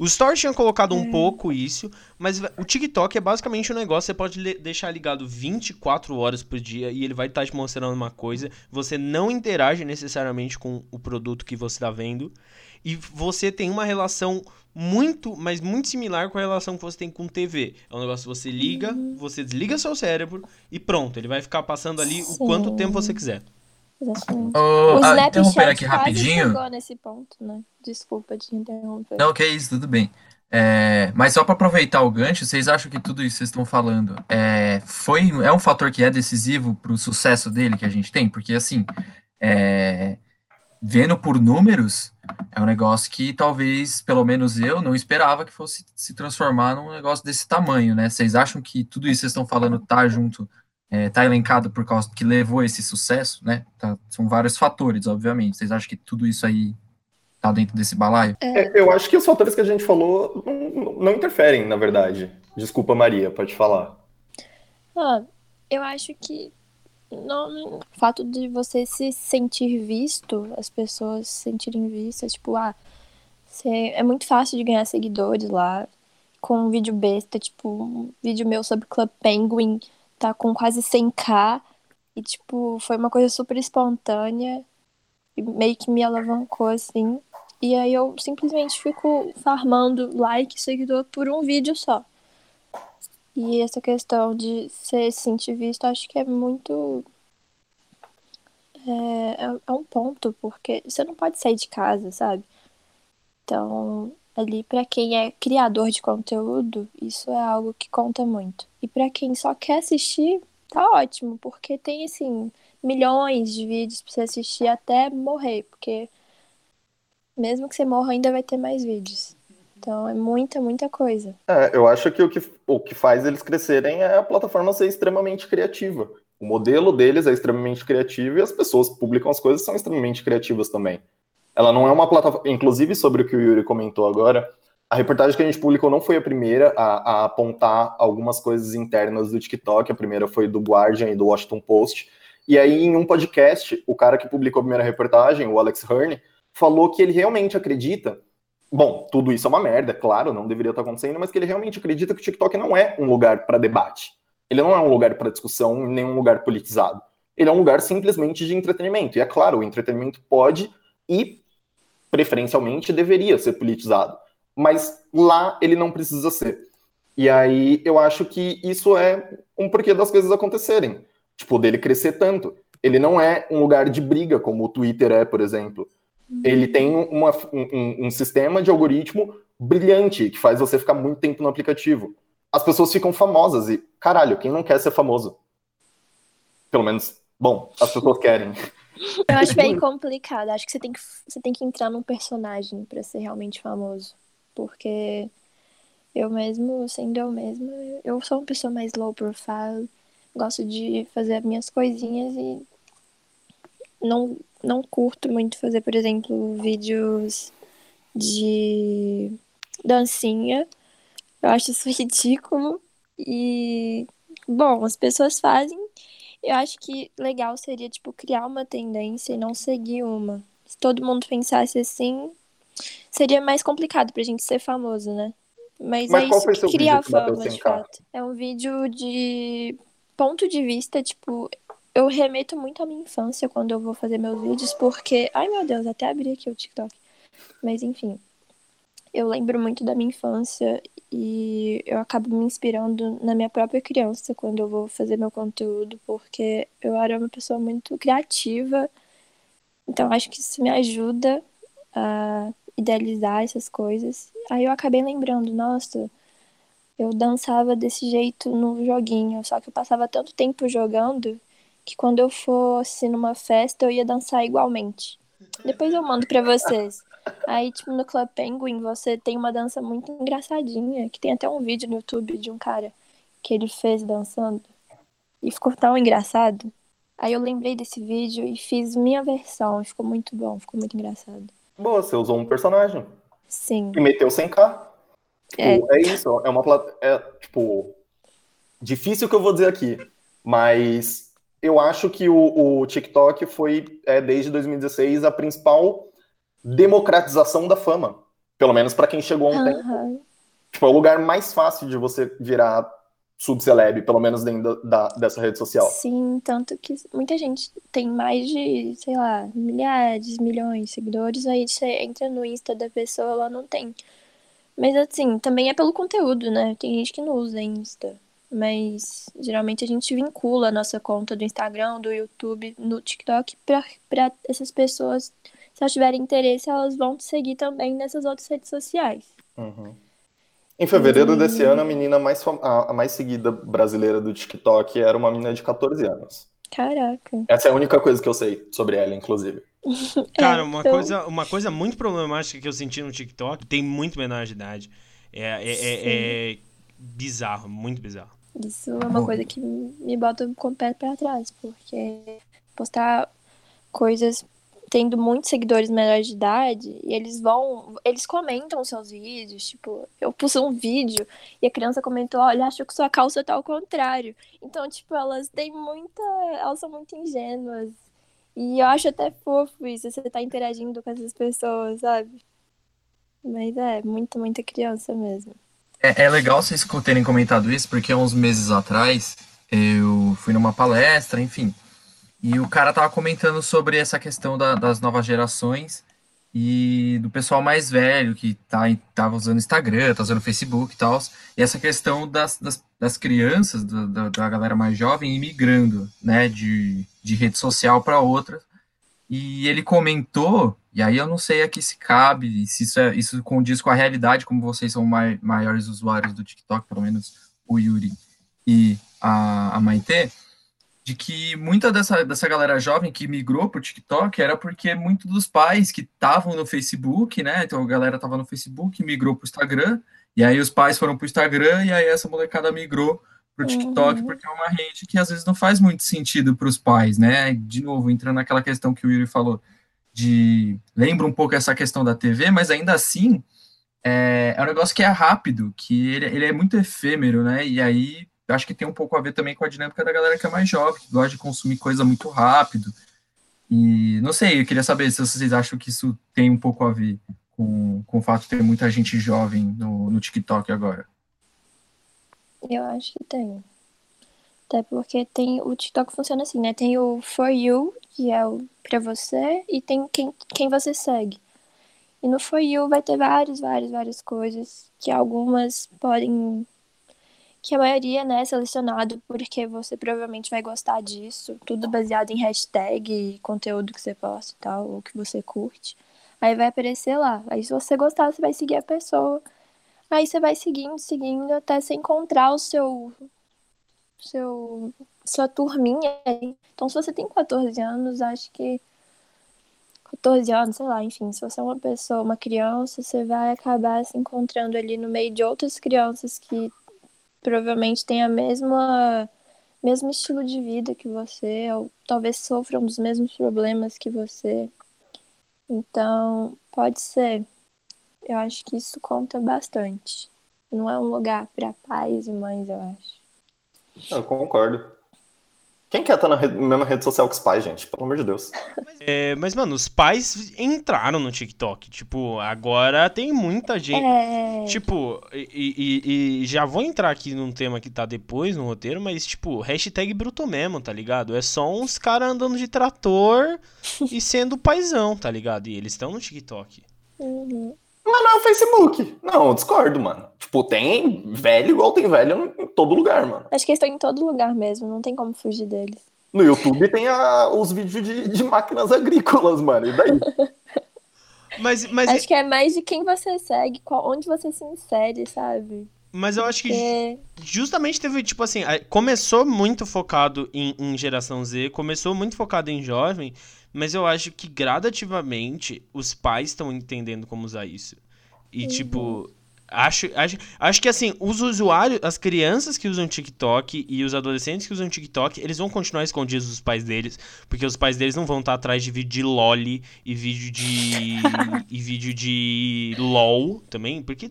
O Stories tinha colocado um é. pouco isso, mas o TikTok é basicamente um negócio, você pode deixar ligado 24 horas por dia e ele vai estar tá te mostrando uma coisa. Você não interage necessariamente com o produto que você está vendo. E você tem uma relação muito, mas muito similar com a relação que você tem com TV. É um negócio que você liga, uhum. você desliga seu cérebro e pronto, ele vai ficar passando ali Sim. o quanto tempo você quiser. Exatamente. Oh, o ah, Snapchat aqui rapidinho. chegou nesse ponto, né? Desculpa te interromper. Não, que é isso, tudo bem. É, mas só para aproveitar o gancho, vocês acham que tudo isso que vocês estão falando é, foi, é um fator que é decisivo para o sucesso dele que a gente tem? Porque, assim, é, vendo por números, é um negócio que talvez, pelo menos eu, não esperava que fosse se transformar num negócio desse tamanho, né? Vocês acham que tudo isso que vocês estão falando tá junto está é, tá elencado por causa que levou esse sucesso, né? Tá, são vários fatores, obviamente. Vocês acham que tudo isso aí está dentro desse balaio? É, eu acho que os fatores que a gente falou não, não interferem, na verdade. Desculpa, Maria, pode falar. Ah, eu acho que não, o fato de você se sentir visto, as pessoas se sentirem vistas, tipo, ah, você, é muito fácil de ganhar seguidores lá com um vídeo besta, tipo, um vídeo meu sobre Club Penguin tá com quase 100k E, tipo, foi uma coisa super espontânea. E meio que me alavancou, assim. E aí eu simplesmente fico farmando like e seguidor por um vídeo só. E essa questão de ser sentir visto, acho que é muito. É, é, é um ponto, porque você não pode sair de casa, sabe? Então, ali para quem é criador de conteúdo, isso é algo que conta muito. E para quem só quer assistir, tá ótimo, porque tem assim milhões de vídeos para você assistir até morrer, porque mesmo que você morra ainda vai ter mais vídeos. Então é muita, muita coisa. É, eu acho que o, que o que faz eles crescerem é a plataforma ser extremamente criativa. O modelo deles é extremamente criativo e as pessoas que publicam as coisas são extremamente criativas também. Ela não é uma plataforma. Inclusive, sobre o que o Yuri comentou agora, a reportagem que a gente publicou não foi a primeira a, a, apontar algumas coisas internas do TikTok. A primeira foi do Guardian e do Washington Post. E aí, em um podcast, o cara que publicou a primeira reportagem, o Alex Hearn, falou que ele realmente acredita. Bom, tudo isso é uma merda, claro, não deveria estar acontecendo, mas que ele realmente acredita que o TikTok não é um lugar para debate. Ele não é um lugar para discussão, nem um lugar politizado. Ele é um lugar simplesmente de entretenimento. E é claro, o entretenimento pode e preferencialmente deveria ser politizado, mas lá ele não precisa ser. E aí eu acho que isso é um porquê das coisas acontecerem, tipo dele crescer tanto. Ele não é um lugar de briga como o Twitter é, por exemplo. Ele tem uma, um, um sistema de algoritmo brilhante que faz você ficar muito tempo no aplicativo. As pessoas ficam famosas e, caralho, quem não quer ser famoso? Pelo menos, bom, as pessoas querem. Eu acho bem complicado. Acho que você tem que, você tem que entrar num personagem para ser realmente famoso. Porque eu mesmo, sendo eu mesma, eu sou uma pessoa mais low profile. Gosto de fazer as minhas coisinhas e não, não curto muito fazer, por exemplo, vídeos de dancinha. Eu acho isso ridículo. E, bom, as pessoas fazem eu acho que legal seria, tipo, criar uma tendência e não seguir uma. Se todo mundo pensasse assim, seria mais complicado pra gente ser famoso, né? Mas, Mas é isso que cria a fama, de 100K? fato. É um vídeo de ponto de vista, tipo, eu remeto muito à minha infância quando eu vou fazer meus vídeos, porque. Ai meu Deus, até abri aqui o TikTok. Mas enfim. Eu lembro muito da minha infância e eu acabo me inspirando na minha própria criança quando eu vou fazer meu conteúdo, porque eu era uma pessoa muito criativa. Então acho que isso me ajuda a idealizar essas coisas. Aí eu acabei lembrando, nossa, eu dançava desse jeito no joguinho, só que eu passava tanto tempo jogando que quando eu fosse numa festa eu ia dançar igualmente. Depois eu mando pra vocês. Aí, tipo, no Club Penguin, você tem uma dança muito engraçadinha, que tem até um vídeo no YouTube de um cara que ele fez dançando. E ficou tão engraçado. Aí eu lembrei desse vídeo e fiz minha versão. e Ficou muito bom, ficou muito engraçado. Boa, você usou um personagem Sim. e meteu 100k. É. Tipo, é isso, é uma é, tipo, difícil que eu vou dizer aqui, mas eu acho que o, o TikTok foi, é, desde 2016, a principal democratização da fama. Pelo menos para quem chegou um tempo. Aham. Tipo, é o lugar mais fácil de você virar subceleb, pelo menos dentro da, dessa rede social. Sim, tanto que muita gente tem mais de, sei lá, milhares, milhões de seguidores, aí você entra no Insta da pessoa, ela não tem. Mas assim, também é pelo conteúdo, né? Tem gente que não usa Insta. Mas geralmente a gente vincula a nossa conta do Instagram, do YouTube, no TikTok pra essas pessoas, se elas tiverem interesse, elas vão te seguir também nessas outras redes sociais. Uhum. Em fevereiro Hum. desse ano, a menina mais, fam- a, a mais seguida brasileira do TikTok era uma menina de 14 anos. Caraca. Essa é a única coisa que eu sei sobre ela, inclusive. Cara, É, uma, então- coisa, uma coisa muito problemática que eu senti no TikTok, tem muito menor de idade. É, é, é- é bizarro, muito bizarro. Isso é uma coisa que me bota com o pé pra trás, porque postar coisas tendo muitos seguidores menores de idade e eles vão, eles comentam seus vídeos, tipo, eu pus um vídeo e a criança comentou, olha, acho que sua calça tá ao contrário. Então, tipo, elas têm muita, elas são muito ingênuas. E eu acho até fofo isso, você tá interagindo com essas pessoas, sabe? Mas é, muita, muita criança mesmo. É, é legal vocês terem comentado isso, porque uns meses atrás eu fui numa palestra, enfim. E o cara tava comentando sobre essa questão da, das novas gerações e do pessoal mais velho que tá, tava usando Instagram, tá usando Facebook e tal. E essa questão das, das, das crianças, da, da, galera mais jovem, imigrando, né, de, de rede social para outra. E ele comentou, e aí eu não sei aqui se cabe, se isso, é, isso condiz com a realidade, como vocês são mai, maiores usuários do TikTok, pelo menos o Yuri e a, a Maite, de que muita dessa, dessa galera jovem que migrou para o TikTok era porque muitos dos pais que estavam no Facebook, né? Então a galera estava no Facebook, migrou para o Instagram, e aí os pais foram para o Instagram, e aí essa molecada migrou para o TikTok, uhum. porque é uma rede que às vezes não faz muito sentido para os pais, né? De novo, entrando naquela questão que o Yuri falou, de lembra um pouco essa questão da TV, mas ainda assim é, é um negócio que é rápido, que ele, ele é muito efêmero, né? E aí eu acho que tem um pouco a ver também com a dinâmica da galera que é mais jovem, que gosta de consumir coisa muito rápido. E não sei, eu queria saber se vocês acham que isso tem um pouco a ver com, com o fato de ter muita gente jovem no, no TikTok agora. Eu acho que tem. Até porque tem o TikTok funciona assim, né? Tem o For You, que é o pra você, e tem quem, quem você segue. E no For You vai ter várias, várias, várias coisas que algumas podem que a maioria né, é selecionado porque você provavelmente vai gostar disso, tudo baseado em hashtag, conteúdo que você posta e tal, ou que você curte. Aí vai aparecer lá. Aí se você gostar, você vai seguir a pessoa. Aí você vai seguindo, seguindo, até você encontrar o seu. seu sua turminha. Então, se você tem 14 anos, acho que 14 anos, sei lá, enfim, se você é uma pessoa, uma criança, você vai acabar se encontrando ali no meio de outras crianças que provavelmente têm a mesma mesmo estilo de vida que você, ou talvez sofram dos mesmos problemas que você. Então, pode ser. Eu acho que isso conta bastante. Não é um lugar para pais e mães, eu acho. Eu concordo. Quem quer estar na rede, mesma rede social que os pais, gente? Pelo amor de Deus. É, mas, mano, os pais entraram no TikTok. Tipo, agora tem muita gente. É... Tipo, e, e, e, já vou entrar aqui num tema que tá depois no roteiro, mas, tipo, hashtag bruto mesmo, tá ligado? É só uns caras andando de trator e sendo paizão, tá ligado? E eles estão no TikTok. Uhum. Mas não é o Facebook. Não, eu discordo, mano. Tipo, tem velho igual tem velho em todo lugar, mano. Acho que eles estão em todo lugar mesmo, não tem como fugir deles. No YouTube tem a, os vídeos de, de máquinas agrícolas, mano. E daí? mas, mas... Acho que é mais de quem você segue, qual, onde você se insere, sabe? Mas eu acho que justamente teve, tipo assim, começou muito focado em, em geração Z, começou muito focado em jovem, mas eu acho que gradativamente os pais estão entendendo como usar isso. E, uhum. tipo, acho, acho, acho que assim, os usuários, as crianças que usam TikTok e os adolescentes que usam TikTok, eles vão continuar escondidos dos pais deles, porque os pais deles não vão estar atrás de vídeo de loli e vídeo de. e vídeo de LOL também, porque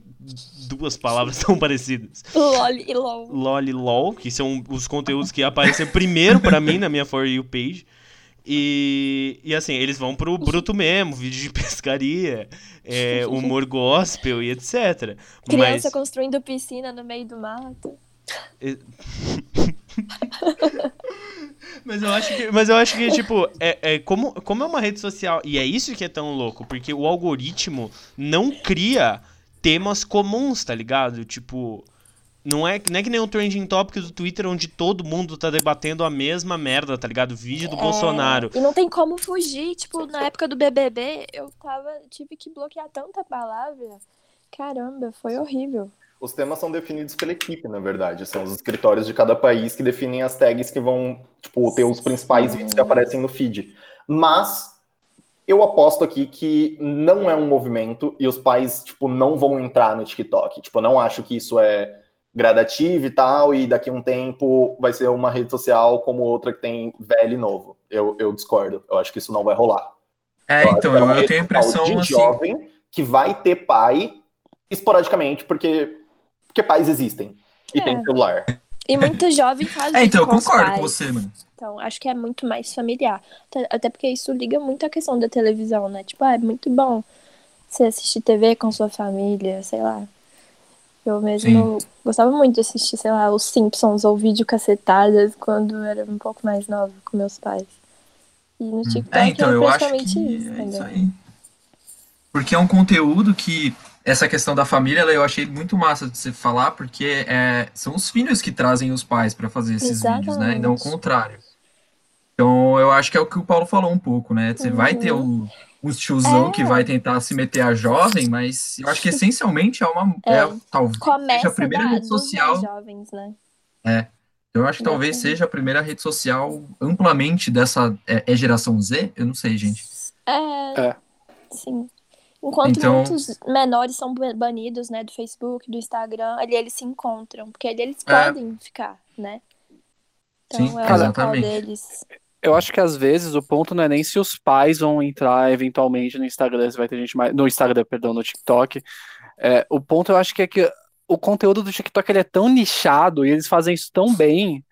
duas palavras são parecidas. LOL e LOL. LOL e LOL, que são os conteúdos que aparecem primeiro para mim na minha For You page. E, e assim, eles vão pro bruto mesmo, vídeo de pescaria, é, humor gospel e etc. Criança Mas... construindo piscina no meio do mato. mas eu acho que, mas eu acho que tipo, é, é, como, como é uma rede social, e é isso que é tão louco, porque o algoritmo não cria temas comuns, tá ligado? Tipo, não é, não é que nem o trending topic do Twitter onde todo mundo tá debatendo a mesma merda, tá ligado? Vídeo do é, Bolsonaro. E não tem como fugir. Tipo, na época do BBB, eu tava. Tive que bloquear tanta palavra. Caramba, foi horrível. Os temas são definidos pela equipe, na verdade. São os escritórios de cada país que definem as tags que vão, tipo, ter os principais vídeos que aparecem no feed. Mas eu aposto aqui que não é um movimento e os pais, tipo, não vão entrar no TikTok. Tipo, eu não acho que isso é gradativa e tal, e daqui a um tempo vai ser uma rede social como outra que tem velho e novo. Eu, eu discordo. Eu acho que isso não vai rolar. É, eu então, eu, eu tenho a impressão de assim... jovem que vai ter pai esporadicamente, porque, porque pais existem. E é. tem celular. E muito jovem faz É, então, eu concordo com você, mano. Então, acho que é muito mais familiar. Até porque isso liga muito à questão da televisão, né? Tipo, ah, é muito bom você assistir TV com sua família, sei lá. Eu mesmo Sim. gostava muito de assistir, sei lá, os Simpsons ou videocassetadas quando eu era um pouco mais nova com meus pais. E no Hum. TikTok É, então, eu acho que isso, é isso aí. Porque é um conteúdo que essa questão da família, eu achei muito massa de você falar, porque é, são os filhos que trazem os pais para fazer esses vídeos, né? E não o Exatamente. contrário. Então, eu acho que é o que o Paulo falou um pouco, né? Você vai ter Uhum. o, um tiozão É. que vai tentar se meter a jovem, mas eu acho que essencialmente é uma, é, É. talvez Começa seja a primeira da, rede social. jovens, né? Eu acho que talvez seja a primeira rede social amplamente dessa. É, é geração Z? Eu não sei, gente. É, É. sim. Enquanto Então- muitos menores são ba- banidos, né, do Facebook, do Instagram, ali eles se encontram, porque ali eles É. podem ficar, né? Então Sim, é o local exatamente. deles. Eu acho que às vezes o ponto não é nem se os pais vão entrar eventualmente no Instagram, se vai ter gente mais. No Instagram, perdão, no TikTok. É, o ponto eu acho que é que o conteúdo do TikTok ele é tão nichado e eles fazem isso tão bem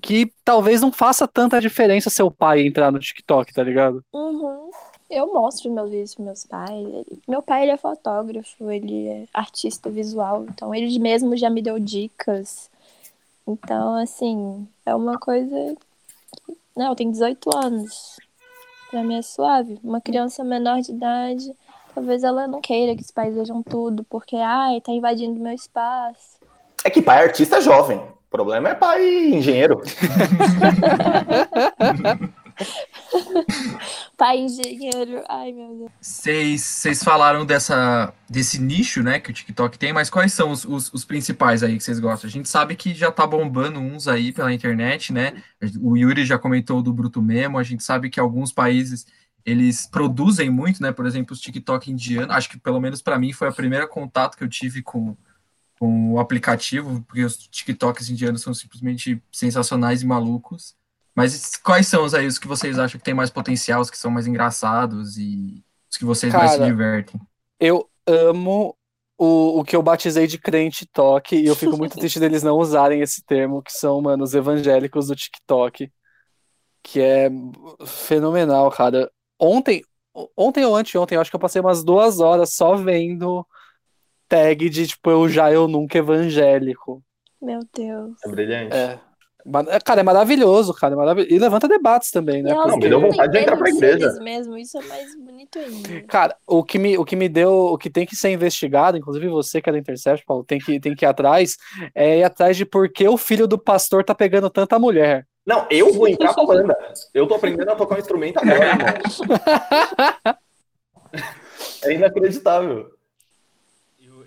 que talvez não faça tanta diferença seu pai entrar no TikTok, tá ligado? Uhum. Eu mostro meus vídeos pros meus pais. Meu pai, ele é fotógrafo, ele é artista visual, então ele mesmo já me deu dicas. Então, assim, é uma coisa... Não, eu tenho 18 anos. Pra mim é suave. Uma criança menor de idade, talvez ela não queira que os pais vejam tudo, porque, ai, tá invadindo meu espaço. É que pai artista é jovem. O problema é pai engenheiro. Pai engenheiro, ai meu Deus. Vocês falaram dessa, desse nicho, né, que o TikTok tem, mas quais são os, os, os principais aí que vocês gostam? A gente sabe que já tá bombando uns aí pela internet, né? O Yuri já comentou do Bruto Memo, a gente sabe que alguns países eles produzem muito, né? Por exemplo, os TikTok indianos. Acho que pelo menos para mim foi a primeira contato que eu tive com, com o aplicativo, porque os TikToks indianos são simplesmente sensacionais e malucos. Mas quais são os aí os que vocês acham que tem mais potencial, os que são mais engraçados e os que vocês mais se Cara, divertem? Eu amo o, o que eu batizei de crente toque e eu fico muito triste deles não usarem esse termo, que são, mano, os evangélicos do TikTok, que é fenomenal, cara. Ontem, ontem ou anteontem, eu acho que eu passei umas duas horas só vendo tag de, tipo, eu já, eu nunca evangélico. Meu Deus. É brilhante. É. Ma- Cara, é maravilhoso, cara. É maravilhoso. E levanta debates também, né? Não, me Porque- deu vontade de entrar pra igreja. mesmo, isso é mais bonito ainda. Cara, o que me, o que me deu, o que tem que ser investigado, inclusive você que é da Intercept, Paulo, tem que, tem que ir atrás, é ir atrás de por que o filho do pastor tá pegando tanta mulher. Não, eu vou entrar pra banda. Eu tô aprendendo a tocar um instrumento agora, irmão. É inacreditável.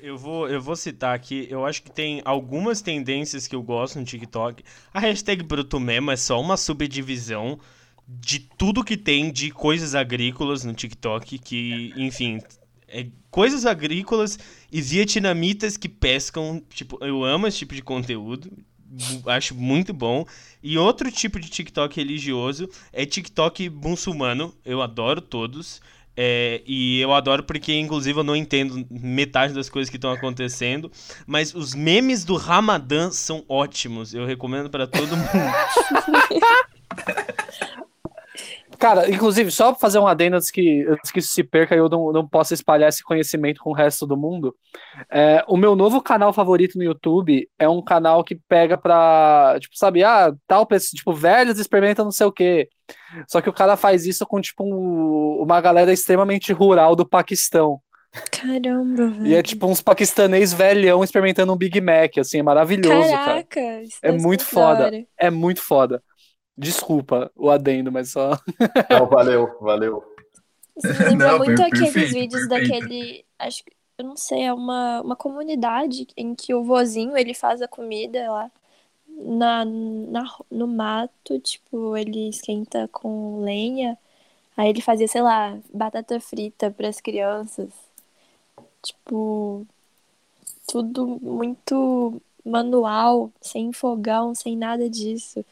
Eu, vou, eu vou citar aqui, eu acho que tem algumas tendências que eu gosto no TikTok. A hashtag Brutomemo é só uma subdivisão de tudo que tem de coisas agrícolas no TikTok, que, enfim, é coisas agrícolas e vietnamitas que pescam. Tipo, eu amo esse tipo de conteúdo. Acho muito bom. E outro tipo de TikTok religioso é TikTok muçulmano. Eu adoro todos. É, e eu adoro porque, inclusive, eu não entendo metade das coisas que estão acontecendo. Mas os memes do Ramadã são ótimos. Eu recomendo para todo mundo. Cara, inclusive, só pra fazer um adendo antes que, antes que isso se perca e eu não, não possa espalhar esse conhecimento com o resto do mundo. É, o meu novo canal favorito no YouTube é um canal que pega pra, tipo, sabe, ah, tal pessoa, tipo, velhos experimentam não sei o quê. Só que o cara faz isso com, tipo, um- uma galera extremamente rural do Paquistão. Caramba, velho. E é tipo uns paquistanês velhão experimentando um Big Mac, assim, é maravilhoso, cara. Caraca, isso É ser muito da foda. É muito foda. Desculpa o adendo, mas só. Não, valeu, valeu. Isso me lembra Não, muito per- aqueles perfeito, vídeos perfeito. daquele. Acho que. Eu não sei, é uma, uma comunidade em que o vozinho ele faz a comida lá na, na, no mato, tipo, ele esquenta com lenha. Aí ele fazia, sei lá, batata frita para as crianças. Tipo, tudo muito manual, sem fogão, sem nada disso.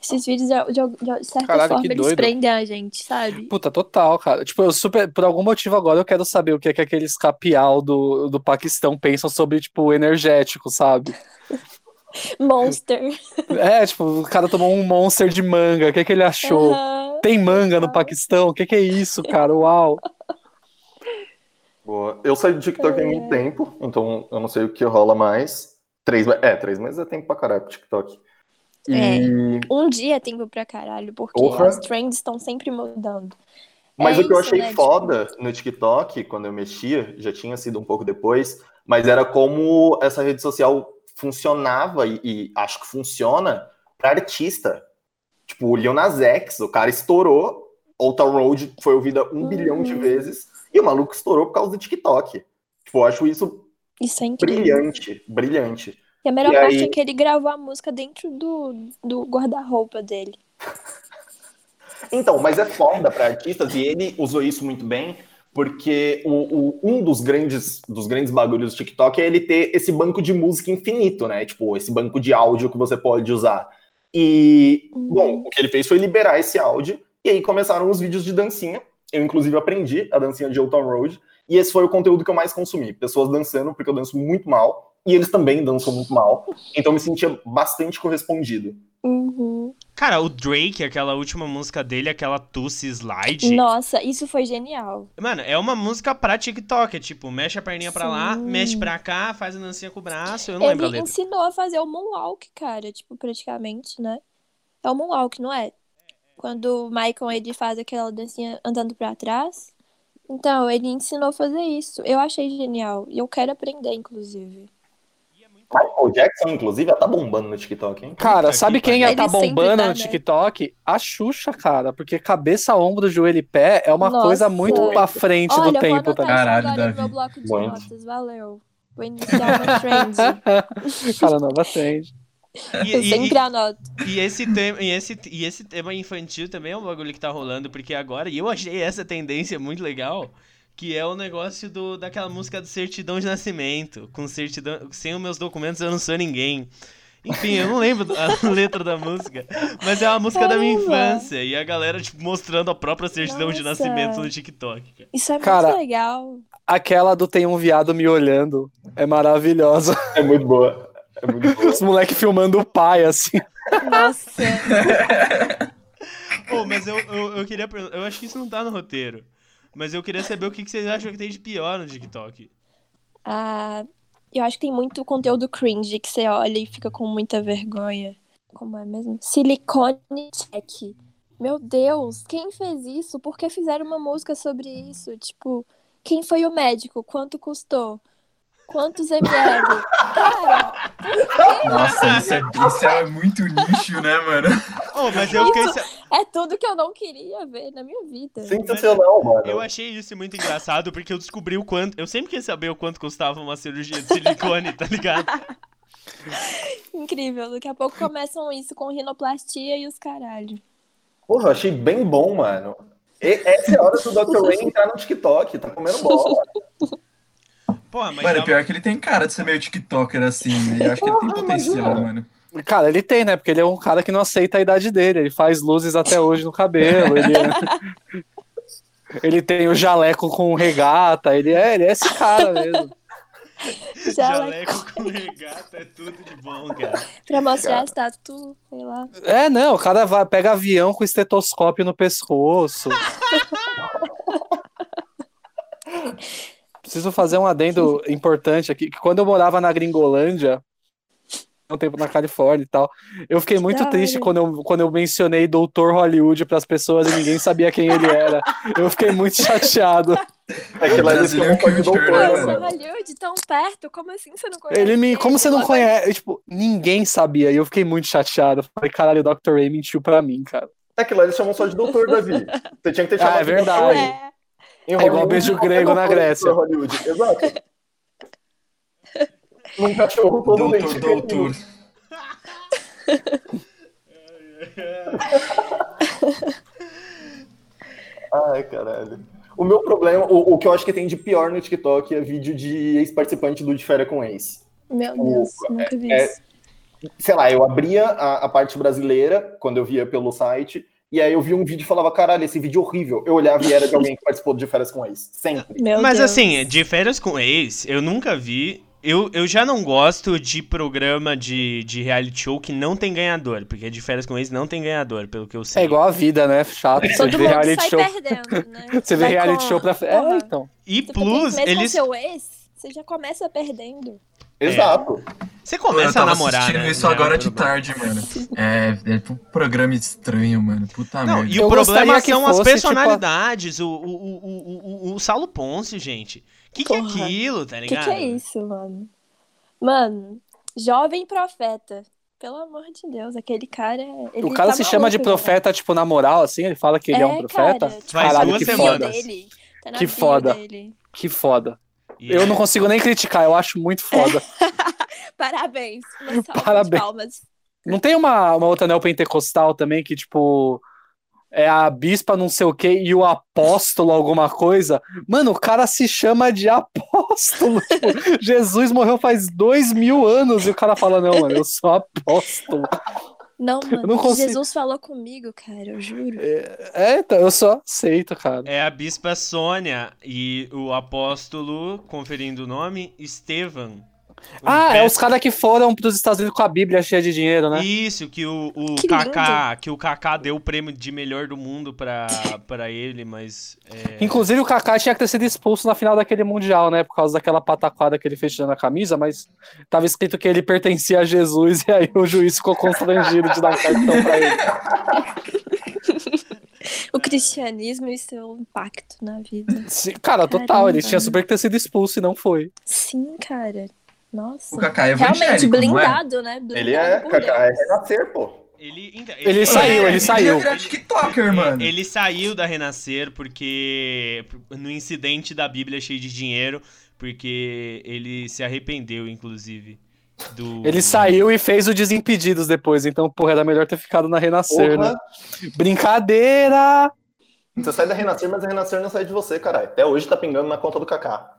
Esses vídeos, de, de, de certa Caralho, forma, eles doido. prendem a gente, sabe? Puta, total, cara. Tipo, eu super. Por algum motivo agora eu quero saber o que é que aqueles capial do, do Paquistão pensam sobre, tipo, energético, sabe? Monster. É, tipo, o cara tomou um monster de manga. O que é que ele achou? Aham. Tem manga no Paquistão? O que que é isso, cara? Uau. Boa. Eu saí do TikTok há muito tempo, então eu não sei o que rola mais. Três, é, três meses é tempo pra caralho pro TikTok. É. E Um dia é tempo pra caralho, porque Porra. as trends estão sempre mudando. Mas É o que eu achei né, foda no TikTok, quando eu mexia, já tinha sido um pouco depois, mas era como essa rede social funcionava e, e acho que funciona para artista. Tipo, o Lil Nas X, o cara estourou, Old Town Road foi ouvida um Uhum. bilhão de vezes, e o maluco estourou por causa do TikTok. Tipo, eu acho isso Isso é brilhante, brilhante. E a melhor E parte aí- é que ele gravou a música dentro do, do guarda-roupa dele. Então, mas é foda para artistas, e ele usou isso muito bem, porque o, o- um dos grandes, dos grandes bagulhos do TikTok é ele ter esse banco de música infinito, né? Tipo, esse banco de áudio que você pode usar. E, bom, o que ele fez foi liberar esse áudio, e aí começaram os vídeos de dancinha. Eu, inclusive, aprendi a dancinha de Old Town Road, e esse foi o conteúdo que eu mais consumi. Pessoas dançando, porque eu danço muito mal, e eles também dançam muito mal. Então, eu me sentia bastante correspondido. Uhum. Cara, o Drake, aquela última música dele, aquela Tussy Slide. Nossa, isso foi genial. Mano, é uma música pra TikTok. É tipo, mexe a perninha pra lá, Sim. mexe pra cá, faz a dancinha com o braço. Eu não lembro a Ele letra. ensinou a fazer o moonwalk, cara, tipo, praticamente, né? É o moonwalk, não é? Quando o Michael ele faz aquela dancinha andando pra trás. Então, ele ensinou a fazer isso. Eu achei genial. E eu quero aprender, inclusive. Michael Jackson, inclusive, ela tá bombando no TikTok, hein? Cara, sabe que quem pariu. tá bombando tá, no né? TikTok? A Xuxa, cara. Porque cabeça, ombro, joelho e pé é uma Nossa. coisa muito pra frente Olha, vou tempo, tá? isso Caralho, agora no Davi. meu bloco de Muito. notas. Valeu. Vou iniciar uma trend. Cara, nova trend. E, e- sempre anoto. e esse tema, e, esse, e esse tema infantil também é um bagulho que tá rolando, porque agora, e eu achei essa tendência muito legal, que é o negócio do, daquela música de certidão de nascimento. Com certidão. Sem os meus documentos eu não sou ninguém. Enfim, eu não lembro a letra da música, mas é uma música da minha Caramba. infância. E a galera, tipo, mostrando a própria certidão de Nossa. nascimento no TikTok. cara. Isso é Cara, muito legal. Aquela do Tem um Viado Me Olhando é maravilhosa. É muito boa. É muito boa. Os moleques filmando o pai, assim. Nossa. Pô, mas eu, eu, eu queria perguntar. Eu acho que isso não tá no roteiro. Mas eu queria saber o que, vocês acham que tem de pior no TikTok. Ah, eu acho que tem muito conteúdo cringe que você olha e fica com muita vergonha. Como é mesmo? Silicone check. Meu Deus, quem fez isso? Por que fizeram uma música sobre isso? Tipo, quem foi o médico? Quanto custou? Quantos ml? Cara, Nossa, isso é, isso é muito nicho, né, mano? Oh, mas eu fiquei. Isso- sa- é tudo que eu não queria ver na minha vida. Sensacional, mano. Eu achei isso muito engraçado porque eu descobri o quanto. Eu sempre quis saber o quanto custava uma cirurgia de silicone, tá ligado? Incrível. Daqui a pouco começam isso com rinoplastia e os caralho. Porra, eu achei bem bom, mano. E- essa é a hora do Dr. Ray entrar no TikTok, tá comendo bola. Porra, mas. Mano, pior que ele tem cara de ser meio TikToker assim, né? Eu acho que ele tem potencial, imagina. mano. Cara, ele tem, né? Porque ele é um cara que não aceita a idade dele. Ele faz luzes até hoje no cabelo. Ele, ele tem o jaleco com regata. Ele é, ele é esse cara mesmo. Jaleco com regata é tudo de bom, cara. pra mostrar tá tudo, sei lá. É, não, o cara vai, pega avião com estetoscópio no pescoço. Preciso fazer um adendo importante aqui, que quando eu morava na Gringolândia, um tempo na Califórnia e tal, eu fiquei muito triste quando eu, quando eu mencionei Doutor Hollywood para as pessoas e ninguém sabia quem ele era. Eu fiquei muito chateado. É que lá eles chamam de doutor, né? Hollywood, tão perto, como assim você não conhece? Ele me, como você não conhece? Tipo, ninguém sabia e eu fiquei muito chateado. Falei, caralho, o Dr. Ray mentiu pra mim, cara. É que lá eles chamam só de doutor, Davi. Você tinha que ter Ah, chamado é de verdade. doutor. É, Em É igual beijo grego na é Grécia. Hollywood. Exato. Num cachorro todo Doutor, doutor. Ai, caralho. O meu problema, o, o que eu acho que tem de pior no TikTok é vídeo de ex-participante do De Férias com Ex. Meu Deus, nunca vi é- isso. Sei lá, eu abria a, a parte brasileira quando eu via pelo site, e aí eu via um vídeo e falava, caralho, esse vídeo é horrível. Eu olhava e era de alguém que participou do De Férias com Ex. Sempre. Meu Mas Deus. assim, de férias com ex, eu nunca vi. Eu, eu já não gosto de programa de, de reality show que não tem ganhador, porque de férias com ex não tem ganhador, pelo que eu sei. É igual a vida, né? Chato. Você Todo vê mundo reality sai show. perdendo, né? Você vê Vai reality com- show pra É, então. E Você tá plus, eles. com seu ex, você já começa perdendo. Exato. Você começa eu a tava namorar, assistindo né? isso é agora de problema. tarde, mano. É, é um programa estranho, mano. Puta Não, merda. e Eu o problema gostaria que são as fosse, tipo, personalidades, o, o, o, o, o, o Saulo Ponce, gente. O que, que é aquilo, tá O que, ligado? que é isso, mano? Mano, jovem profeta. Pelo amor de Deus, aquele cara. Ele o cara tá se chama de profeta, tipo, na moral, assim, ele fala que ele é, um profeta. Cara, tipo, tá na duas bio semanas. Dele, tá Que foda. dele. Que foda. E Eu é- não consigo nem criticar, eu acho muito foda. Parabéns. Parabéns. palmas. Não tem uma, uma outra neopentecostal também que, tipo, é a bispa não sei o que e o apóstolo alguma coisa? Mano, o cara se chama de apóstolo. Tipo, Jesus morreu faz dois mil anos e o cara fala, não, mano, eu sou apóstolo. Não, mano. não consigo. Jesus falou comigo, cara, eu juro. É, então, eu só aceito, cara. É a bispa Sônia e o apóstolo, conferindo o nome, Estevam. Ah, é os caras que foram pros Estados Unidos com a Bíblia cheia de dinheiro, né? Isso, que o, o Que Kaká, que o Kaká deu o prêmio de melhor do mundo pra, pra ele, mas é, Inclusive o Kaká tinha que ter sido expulso na final daquele Mundial, né? Por causa daquela pataquada que ele fez tirando a camisa, mas tava escrito que ele pertencia a Jesus e aí o juiz ficou constrangido de dar um cartão pra ele. O cristianismo e seu impacto na vida. Sim, Cara, total, Caramba. ele tinha super que ter sido expulso e não foi. Sim, cara. Nossa. O Kaká é Realmente, é? blindado, né? Blindado Ele é, Kaká, é renascer, pô. ele, então, Ele saiu, ele saiu. virar TikToker, mano. Ele saiu da Renascer porque no incidente da Bíblia cheio de dinheiro, porque ele se arrependeu, inclusive. Do... Ele saiu e fez o Desimpedidos depois, então, porra, era melhor ter ficado na Renascer, né? Porra. Brincadeira! Você sai da Renascer, mas a Renascer não sai de você, caralho. Até hoje tá pingando na conta do Kaká.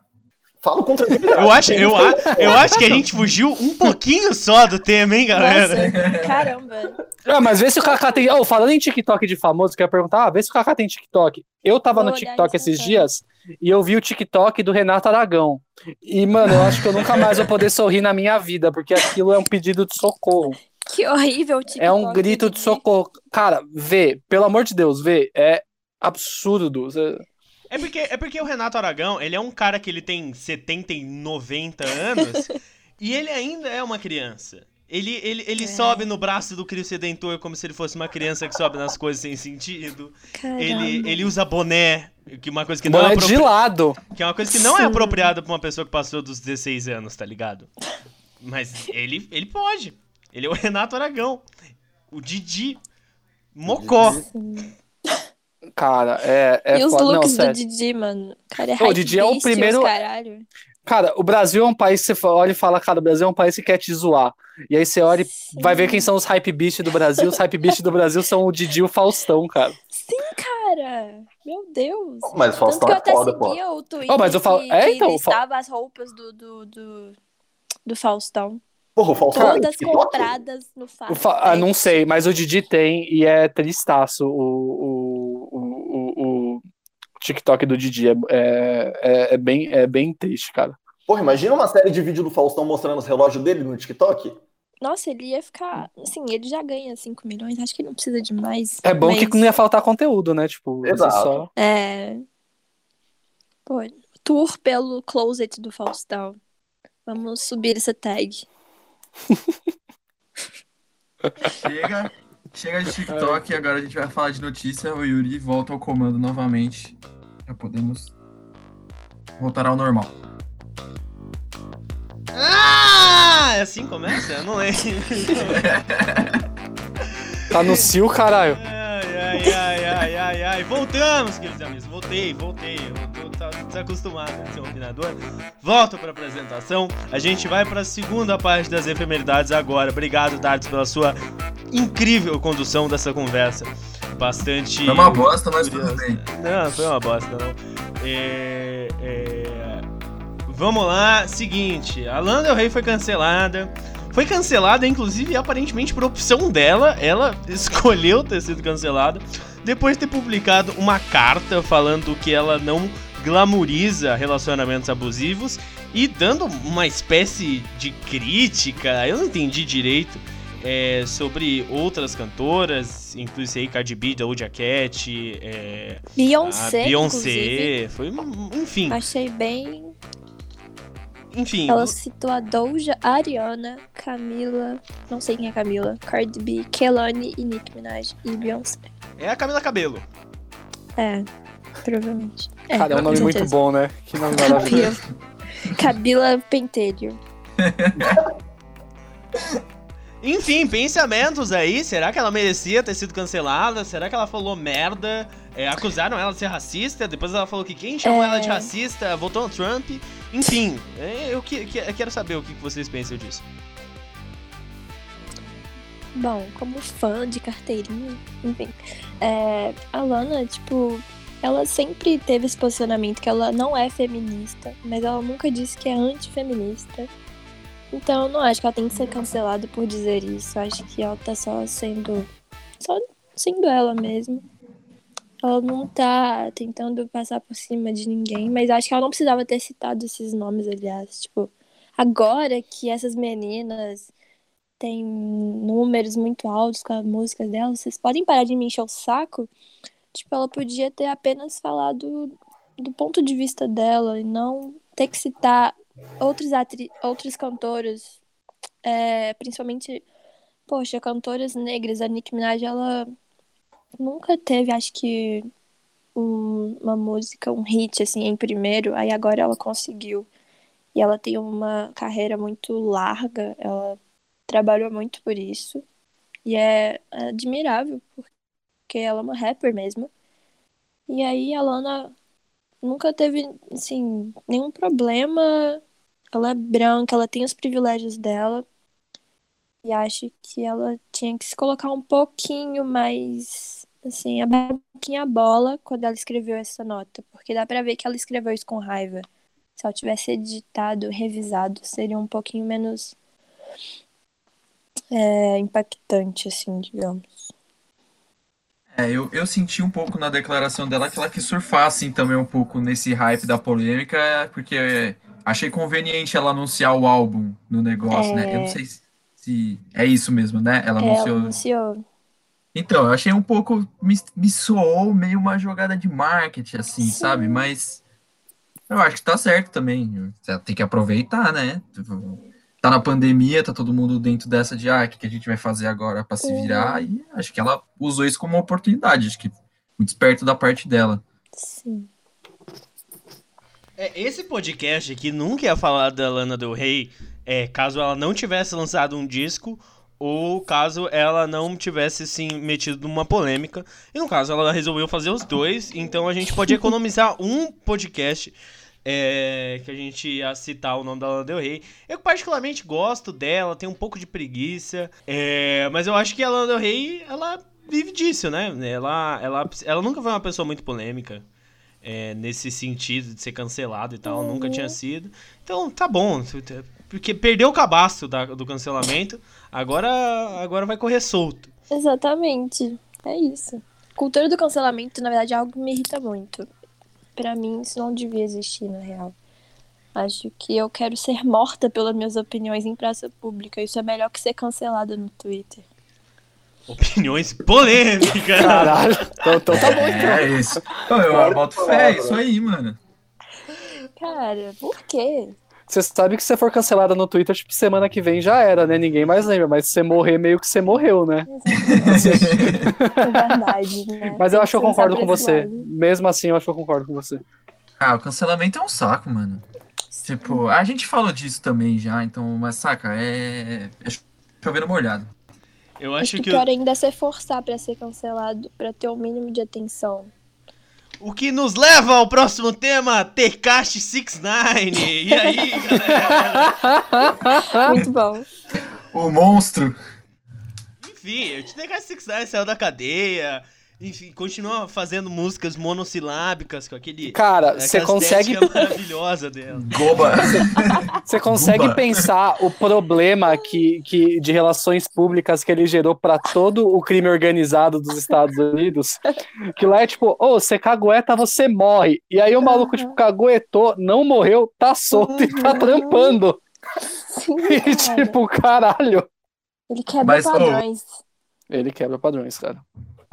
Falo com tranquilidade. Eu acho, eu, a- eu acho que a gente fugiu um pouquinho só do tema, hein, galera? Nossa, caramba. Ah, mas vê se o Kaká tem. Oh, falando em TikTok de famoso, quero perguntar, ah, vê se o Kaká tem TikTok. Eu tava Vou no TikTok esses agora. dias e eu vi o TikTok do Renato Aragão. E, mano, eu acho que eu nunca mais vou poder sorrir na minha vida, porque aquilo é um pedido de socorro. Que horrível o TikTok. É um grito de Didi. socorro. Cara, vê, pelo amor de Deus, vê, é absurdo. Você- É porque, é porque o Renato Aragão, ele é um cara que ele tem 70 e 90 anos e ele ainda é uma criança. Ele, ele, ele É. sobe no braço do Cristo Redentor como se ele fosse uma criança que sobe nas coisas sem sentido. Caramba. Ele, ele usa boné, que é uma coisa que não é, Boné de apropri... lado. que é uma coisa que não é apropriada pra uma pessoa que passou dos 16 anos, tá ligado? Mas ele, ele pode. Ele é o Renato Aragão. O Didi. Mocó. Sim. Cara, é. é e os foda. Não, looks do sério. Didi, mano. O cara é Ô, o hype Didi é o primeiro- Caralho. Cara, o Brasil é um país que você olha e fala, cara, o Brasil é um país que quer te zoar. E aí você olha e Sim. vai ver quem são os hype beast do Brasil. Os hype beast do Brasil são o Didi e o Faustão, cara. Sim, cara. Meu Deus. Mas o Tanto Faustão que eu é até foda, pô. seguia o Twitter Oh, mas o Fau- que, é, que então, Fau- listava as roupas do, do, do, do Faustão. Porra, o Faustão Todas TikTok? compradas no Fast. Fa- ah, não sei, mas o Didi tem e é tristaço o, o, o, o, o TikTok do Didi. É, é, é- é bem, é bem triste, cara. Porra, imagina uma série de vídeo do Faustão mostrando os relógios dele no TikTok. Nossa, ele ia ficar. Assim, ele já ganha 5 milhões, acho que não precisa de mais. É bom mas... que não ia faltar conteúdo, né? Tipo, Exato. só. É. Pô, tour pelo closet do Faustão. Vamos subir essa tag. Chega, chega de TikTok e agora a gente vai falar de notícia. O Yuri volta ao comando novamente. Já podemos voltar ao normal. Ah! É assim que começa? Eu não lembro. Tá no cio, caralho. Ai, ai, ai, ai, ai, ai. Voltamos, queridos amigos. Voltei, voltei. Tá desacostumado a ser um opinador. Volto pra apresentação. A gente vai pra segunda parte das efemeridades agora. Obrigado, Darts, pela sua incrível condução dessa conversa. Bastante. Foi uma bosta, mas tudo bem. Não, foi uma bosta, não. É, é, Vamos lá, seguinte, a Lana Del Rey foi cancelada. Foi cancelada, inclusive, aparentemente por opção dela. Ela escolheu ter sido cancelada. Depois de ter publicado uma carta falando que ela não glamoriza relacionamentos abusivos e dando uma espécie de crítica, eu não entendi direito, é, sobre outras cantoras, inclusive aí Cardi B, Doja Cat, é, Beyoncé. Beyoncé, foi, um- enfim. Achei bem. enfim. Ela citou a Doja, a Ariana, Camila, não sei quem é Camila, Cardi B, Kelani e Nicki Minaj e Beyoncé. É a Camila Cabelo. É, provavelmente. É, Cara, é um nome muito bom, né? Que nome maravilhoso. Cabila. Cabila Pentelho. Enfim, pensamentos aí. Será que ela merecia ter sido cancelada? Será que ela falou merda? É, acusaram ela de ser racista. Depois ela falou que quem chamou É. ela de racista votou no Trump. Enfim, é, eu, que- que- eu quero saber o que vocês pensam disso. Bom, como fã de carteirinha, enfim. É, a Lana, tipo, ela sempre teve esse posicionamento que ela não é feminista, mas ela nunca disse que é antifeminista. Então eu não acho que ela tem que ser cancelada por dizer isso. Eu acho que ela tá só sendo. só sendo ela mesma. Ela não tá tentando passar por cima de ninguém, mas acho que ela não precisava ter citado esses nomes, aliás. Tipo, agora que essas meninas têm números muito altos com as músicas dela, vocês podem parar de me encher o saco? Tipo, ela podia ter apenas falado do ponto de vista dela e não ter que citar outros, atri outros cantores, é, principalmente, poxa, cantoras negras. A Nicki Minaj, ela nunca teve, acho que, um- uma música, um hit, assim, em primeiro, aí agora ela conseguiu. E ela tem uma carreira muito larga, ela trabalhou muito por isso. E é admirável, porque ela é uma rapper mesmo. E aí a Lana nunca teve, assim, nenhum problema. Ela é branca, ela tem os privilégios dela. E acho que ela tinha que se colocar um pouquinho mais, assim, abrir um pouquinho a bola quando ela escreveu essa nota. Porque dá pra ver que ela escreveu isso com raiva. Se ela tivesse editado, revisado, seria um pouquinho menos é, impactante, assim, digamos. É, eu, eu senti um pouco na declaração dela que ela quis surfar, assim, também um pouco nesse hype da polêmica, porque achei conveniente ela anunciar o álbum no negócio, né? Eu não sei se, se é isso mesmo, né? Ela É, ela anunciou. anunciou. Então, eu achei um pouco. Me, me soou meio uma jogada de marketing, assim, Sim. sabe? Mas eu acho que tá certo também. Você tem que aproveitar, né? Tá na pandemia, tá todo mundo dentro dessa de, ah, o que, que a gente vai fazer agora pra se Uhum. virar? E acho que ela usou isso como uma oportunidade. Acho que muito esperto da parte dela. Sim. É, esse podcast aqui nunca ia falar da Lana Del Rey é, caso ela não tivesse lançado um disco ou caso ela não tivesse se metido numa polêmica. E no caso ela resolveu fazer os dois, então a gente pode economizar um podcast é, que a gente ia citar o nome da Lana Del Rey. Eu particularmente gosto dela, tenho um pouco de preguiça, é, mas eu acho que a Lana Del Rey, ela vive disso, né? Ela, ela, ela nunca foi uma pessoa muito polêmica é, nesse sentido de ser cancelado e tal, Uhum. nunca tinha sido. Então tá bom, porque perdeu o cabaço da- do cancelamento, agora, agora vai correr solto. Exatamente. É isso. Cultura do cancelamento, na verdade, é algo que me irrita muito. Pra mim, isso não devia existir, na real. Acho que eu quero ser morta pelas minhas opiniões em praça pública. Isso é melhor que ser cancelada no Twitter. Opiniões polêmicas. Caralho. Então, então tá bom, então. É isso. Então, eu boto fé, é isso aí, mano. Cara, por quê? Você sabe que se você for cancelada no Twitter, tipo, semana que vem já era, né? Ninguém mais lembra. Mas se você morrer, meio que você morreu, né? É verdade, né? Mas eu acho que eu concordo com você. Mesmo assim, eu acho que eu concordo com você. Ah, o cancelamento é um saco, mano. Tipo, a gente falou disso também já, então, mas saca, é. É chovendo molhado. Eu Acho acho que que pior ainda é se forçar pra ser cancelado, pra ter o mínimo de atenção. O, que nos leva ao próximo tema, Tekashi 69. E aí, galera? Muito bom. O monstro. Enfim, o Tekashi 69 saiu da cadeia. Enfim, continua fazendo músicas monossilábicas com aquele Cara, você consegue, estética maravilhosa dela. Goba. você consegue Buba. pensar o problema que, que, de relações públicas que ele gerou pra todo o crime organizado dos Estados Unidos? Que lá é tipo, ô, você cagueta, você morre. E aí o maluco, tipo, caguetou, não morreu, tá solto e tá trampando. Sim, E cara. tipo, caralho. Ele quebra Mas, padrões. Ele quebra padrões, cara.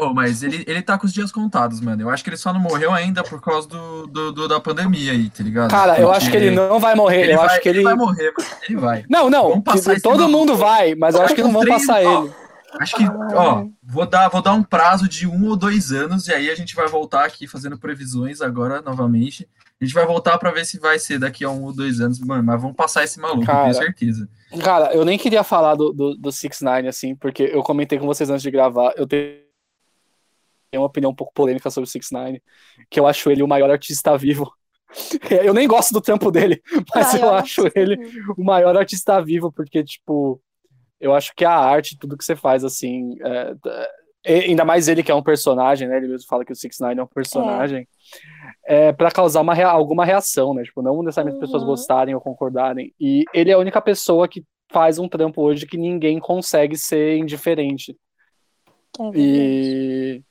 Ô, mas ele, ele tá com os dias contados, mano. Eu acho que ele só não morreu ainda por causa do, do, do- da pandemia aí, tá ligado? Cara, eu Porque acho que ele não vai morrer. ele eu vai, acho que ele. vai morrer, mano. Ele vai. Não, não. Esse Todo mundo vai, mas eu acho que não vão passar ele. Acho que, ó, vou dar, vou dar um prazo de um ou dois anos e aí a gente vai voltar aqui fazendo previsões agora novamente. A gente vai voltar pra ver se vai ser daqui a um ou dois anos, mano. Mas vamos passar esse maluco, Cara, tenho certeza. Cara, eu nem queria falar do, do, do 6ix9ine, assim, porque eu comentei com vocês antes de gravar. Eu tenho uma opinião um pouco polêmica sobre o 6ix9ine, que eu acho ele o maior artista vivo. Eu nem gosto do trampo dele, mas eu Maior acho artista ele vivo. o maior artista vivo, porque, tipo, eu acho que a arte, tudo que você faz, assim, é, é, ainda mais ele que é um personagem, né? Ele mesmo fala que o 6ix9ine é um personagem, é, para causar uma rea- alguma reação, né? Tipo, não necessariamente as pessoas Uhum. gostarem ou concordarem. E ele é a única pessoa que faz um trampo hoje que ninguém consegue ser indiferente. É. E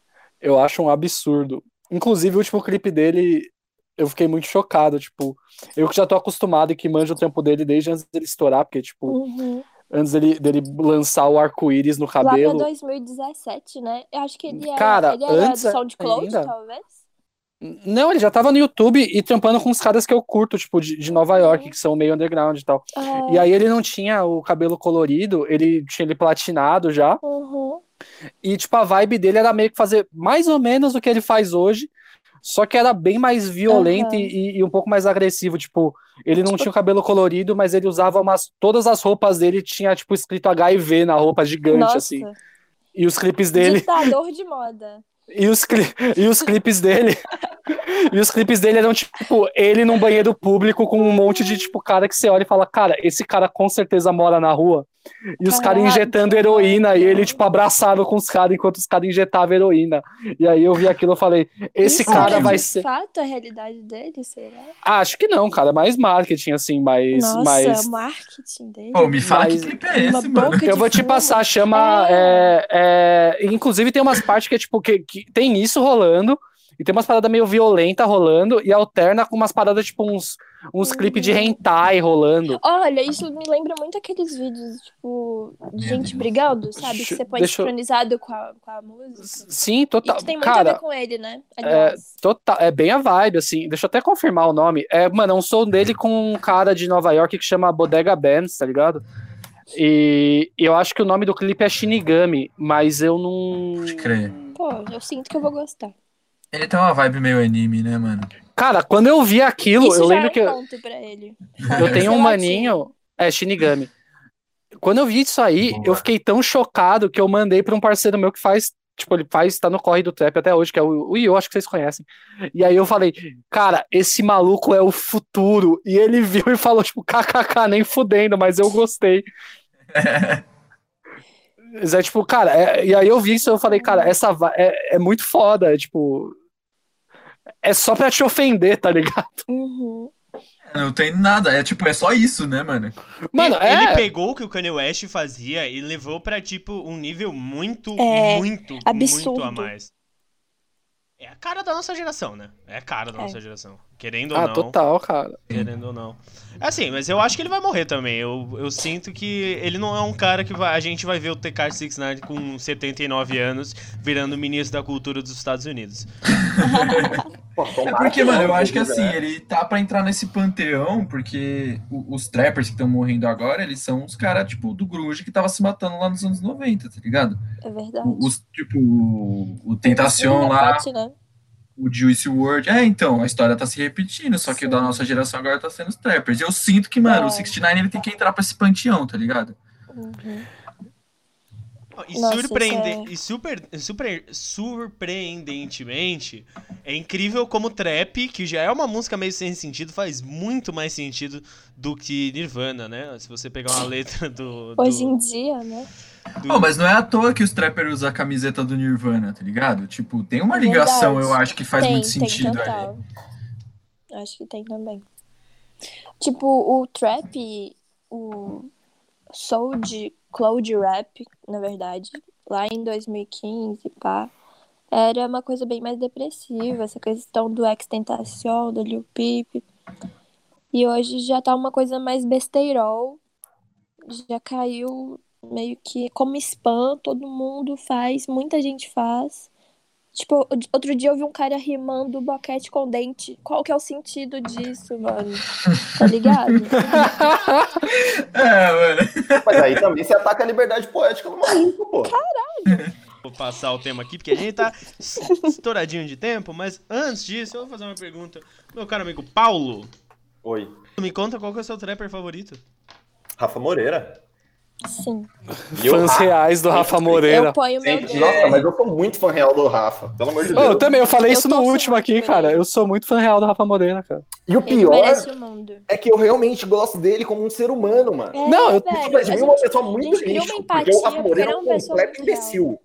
eu acho um absurdo. Inclusive, o último clipe dele, eu fiquei muito chocado. Tipo, eu que já tô acostumado e que manjo o trampo dele desde antes dele estourar, porque, tipo, Uhum. antes dele, dele lançar o arco-íris no Lá pra cabelo. 2017, né? Eu acho que ele era, Cara, ele era antes do SoundCloud, ainda. talvez. Não, ele já tava no YouTube e trampando com os caras que eu curto, tipo, de, de Nova York, que são meio underground e tal. Ah, E aí ele não tinha o cabelo colorido, ele tinha ele platinado já. uhum. E, tipo, a vibe dele era meio que fazer mais ou menos o que ele faz hoje, só que era bem mais violento Aham. e, e um pouco mais agressivo. Tipo, ele não tinha o cabelo colorido, mas ele usava umas. Todas as roupas dele tinha, tipo, escrito HIV na roupa gigante, Nossa, assim. E os clipes dele. ditador de moda. E os, cli- e os clipes dele. e os clipes dele eram, tipo, ele num banheiro público com um monte de, tipo, cara que você olha e fala, cara, esse cara com certeza mora na rua. E os caras injetando heroína e ele, tipo, abraçado com os caras enquanto os caras injetavam heroína. E aí eu vi aquilo e falei, esse Isso cara é vai de ser. fato a realidade dele, será? Acho que não, cara. Mais marketing, assim, mais. Nossa, mais... o marketing dele. Pô, me fala Mas- que clipe é Uma esse, mano. Eu vou te fumo. passar, chama. É, é, inclusive, tem umas partes que é tipo, que, que tem isso rolando, e tem umas paradas meio violenta rolando, e alterna com umas paradas, tipo, uns, uns Uhum. clipes de hentai rolando. Olha, isso me lembra muito aqueles vídeos, tipo, de gente brigando, sabe? Que você põe deixa eu- sincronizado com a, com a música. Sim, E total. que tem muito a Cara, ver com ele, né? é, total, é bem a vibe, assim. Deixa eu até confirmar o nome. É, mano, é um som dele com um cara de Nova York que chama Bodega Bands, tá ligado? E eu acho que o nome do clipe é Shinigami, mas eu não. Pode crer. Pô, eu sinto que eu vou gostar. Ele tem uma vibe meio anime, né, mano? Cara, quando eu vi aquilo, Isso eu já lembro é um que. eu- ponto pra ele. Eu tenho um maninho. É, Shinigami. Quando eu vi isso aí, Boa. eu fiquei tão chocado que eu mandei pra um parceiro meu que faz. Tipo, ele faz, tá no corre do trap até hoje, que é o, o Io, acho que vocês conhecem. E aí eu falei, cara, esse maluco é o futuro. E ele viu e falou, tipo, kkk, nem fudendo, mas eu gostei. Mas É tipo, cara, é- e aí eu vi isso e eu falei, cara, essa é, é muito foda, é, tipo. É só pra te ofender, tá ligado? Uhum. Não tem nada, é tipo, é só isso, né, mano? Mano, ele, é. ele pegou o que o Kanye West fazia e levou pra, tipo, um nível muito, É, muito, absurdo. muito a mais. É a cara da nossa geração, né? É a cara da É. nossa geração. Querendo ou Ah, não. total, cara. Querendo ou não. Assim, mas eu acho que ele vai morrer também. Eu, eu sinto que ele não é um cara que vai, a gente vai ver o TK 69 com 79 anos virando ministro da cultura dos Estados Unidos. É porque, mano, eu acho que né? assim, ele tá pra entrar nesse panteão, porque os trappers que estão morrendo agora, eles são os caras, tipo, do grunge que tava se matando lá nos anos 90, tá ligado? É verdade. Os, tipo, o- Tentacion Ele lá, repete, né? O Juice WRLD. É, então, a história tá se repetindo, só que o da Sim. nossa geração agora tá sendo os trappers. E eu sinto que, mano, É. o 69 ele tem que entrar pra esse panteão, tá ligado? Uhum. E, Nossa, surpreende- é- e super, super, surpreendentemente, é incrível como trap, que já é uma música meio sem sentido, faz muito mais sentido do que Nirvana, né? Se você pegar uma letra do. do- Hoje em dia, né? Do- Pô, mas não é à toa que os trappers usam a camiseta do Nirvana, tá ligado? Tipo, tem uma É ligação, eu acho, que faz tem, muito sentido tem ali. total. Acho que tem também. Tipo, o trap, o soul de cloud rap, na verdade, lá em 2015, pá, era uma coisa bem mais depressiva, essa questão do Extentacion, do Lil Peep. E hoje já tá uma coisa mais besteirol, já caiu meio que como spam, todo mundo faz, muita gente faz. Tipo, outro dia eu vi um cara rimando boquete com dente. Qual que é o sentido disso, mano? Tá ligado? É, mano. Mas aí também você ataca a liberdade poética do maluco, pô. Vou passar o tema aqui, porque a gente tá estouradinho de tempo, mas antes disso, eu vou fazer uma pergunta. Meu caro amigo Paulo, Oi. me conta qual que é o seu trapper favorito? Rafa Moreira. Sim. E eu, Fãs reais do Rafa Moreira. Eu ponho meu dedo. Nossa, mas eu sou muito fã real do Rafa, pelo amor de Deus. eu também, eu falei Eu isso no último aqui, por cara. Eu sou muito fã real do Rafa Moreira, cara. E o pior o é que eu realmente gosto dele como um ser humano, mano. É, Não, eu- velho, Mas a mim é uma pessoa muito lixo, porque empatia, o Rafa Moreira é é um pessoa completo real. imbecil.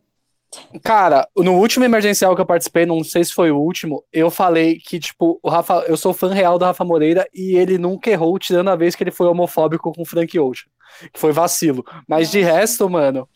Cara, no último emergencial que eu participei, não sei se foi o último, eu falei que, tipo, o Rafa, eu sou fã real do Rafa Moreira e ele nunca errou, tirando a vez que ele foi homofóbico com o Frank Ocean. Que foi vacilo. Mas de resto, mano.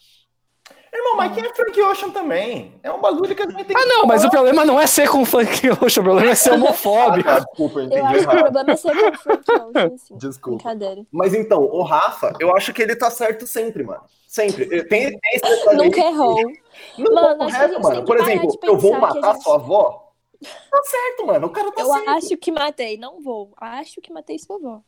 Irmão, mas quem é Frank Ocean também? É um bagulho que a gente tem que Ah, não, mas o problema não é ser com Frank Ocean, o problema é ser homofóbico. Ah, tá, desculpa, eu Eu entendi acho que o problema é ser com o Frank Ocean, assim. Desculpa. Brincadeira. Mas então, o Rafa, eu acho que ele tá certo sempre, mano. Sempre. Tem, tem esse Nunca errou. que- Não, Mano, tá acho que a correto, gente mano. tem que Por parar exemplo, de eu vou matar gente- sua avó. Tá certo, mano. O cara tá Eu certo. acho que matei, não vou. Acho que matei sua avó.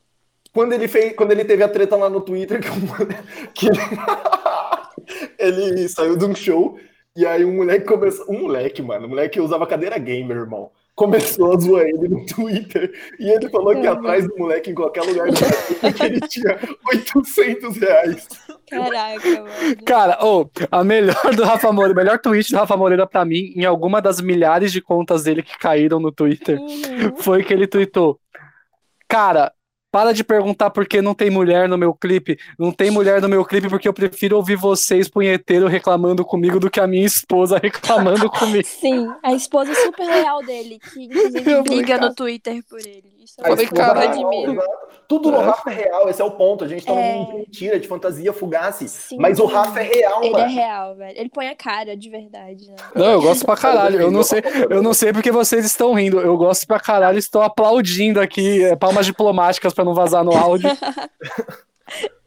Quando ele fez, quando ele teve a treta lá no Twitter que, o- que ele, ele saiu de um show e aí um moleque começou, um moleque, mano, um moleque que usava cadeira gamer, irmão. Começou a zoar ele no Twitter e ele falou que atrás do moleque em qualquer lugar do Brasil que ele tinha 800 reais. Caraca, mano. Cara, ô, a melhor do Rafa Moreira, o melhor tweet do Rafa Moreira pra mim, em alguma das milhares de contas dele que caíram no Twitter, Uhum. foi que ele tweetou: Cara, para de perguntar por que não tem mulher no meu clipe. Não tem mulher no meu clipe porque eu prefiro ouvir vocês, punheteiro, reclamando comigo do que a minha esposa reclamando comigo. Sim, a esposa super leal dele, que inclusive briga no Twitter por ele. Isso é muito real, admiro. exato. Tudo no É. Rafa é real, esse é o ponto. A gente tá num É. de mentira, de fantasia fugace. Sim. Mas o Rafa é real, Ele é mano. real, velho. Ele põe a cara de verdade, né? Não, eu gosto pra caralho. Eu não sei, eu não sei porque vocês estão rindo. Eu gosto pra caralho, estou aplaudindo aqui, é, palmas diplomáticas pra não vazar no áudio.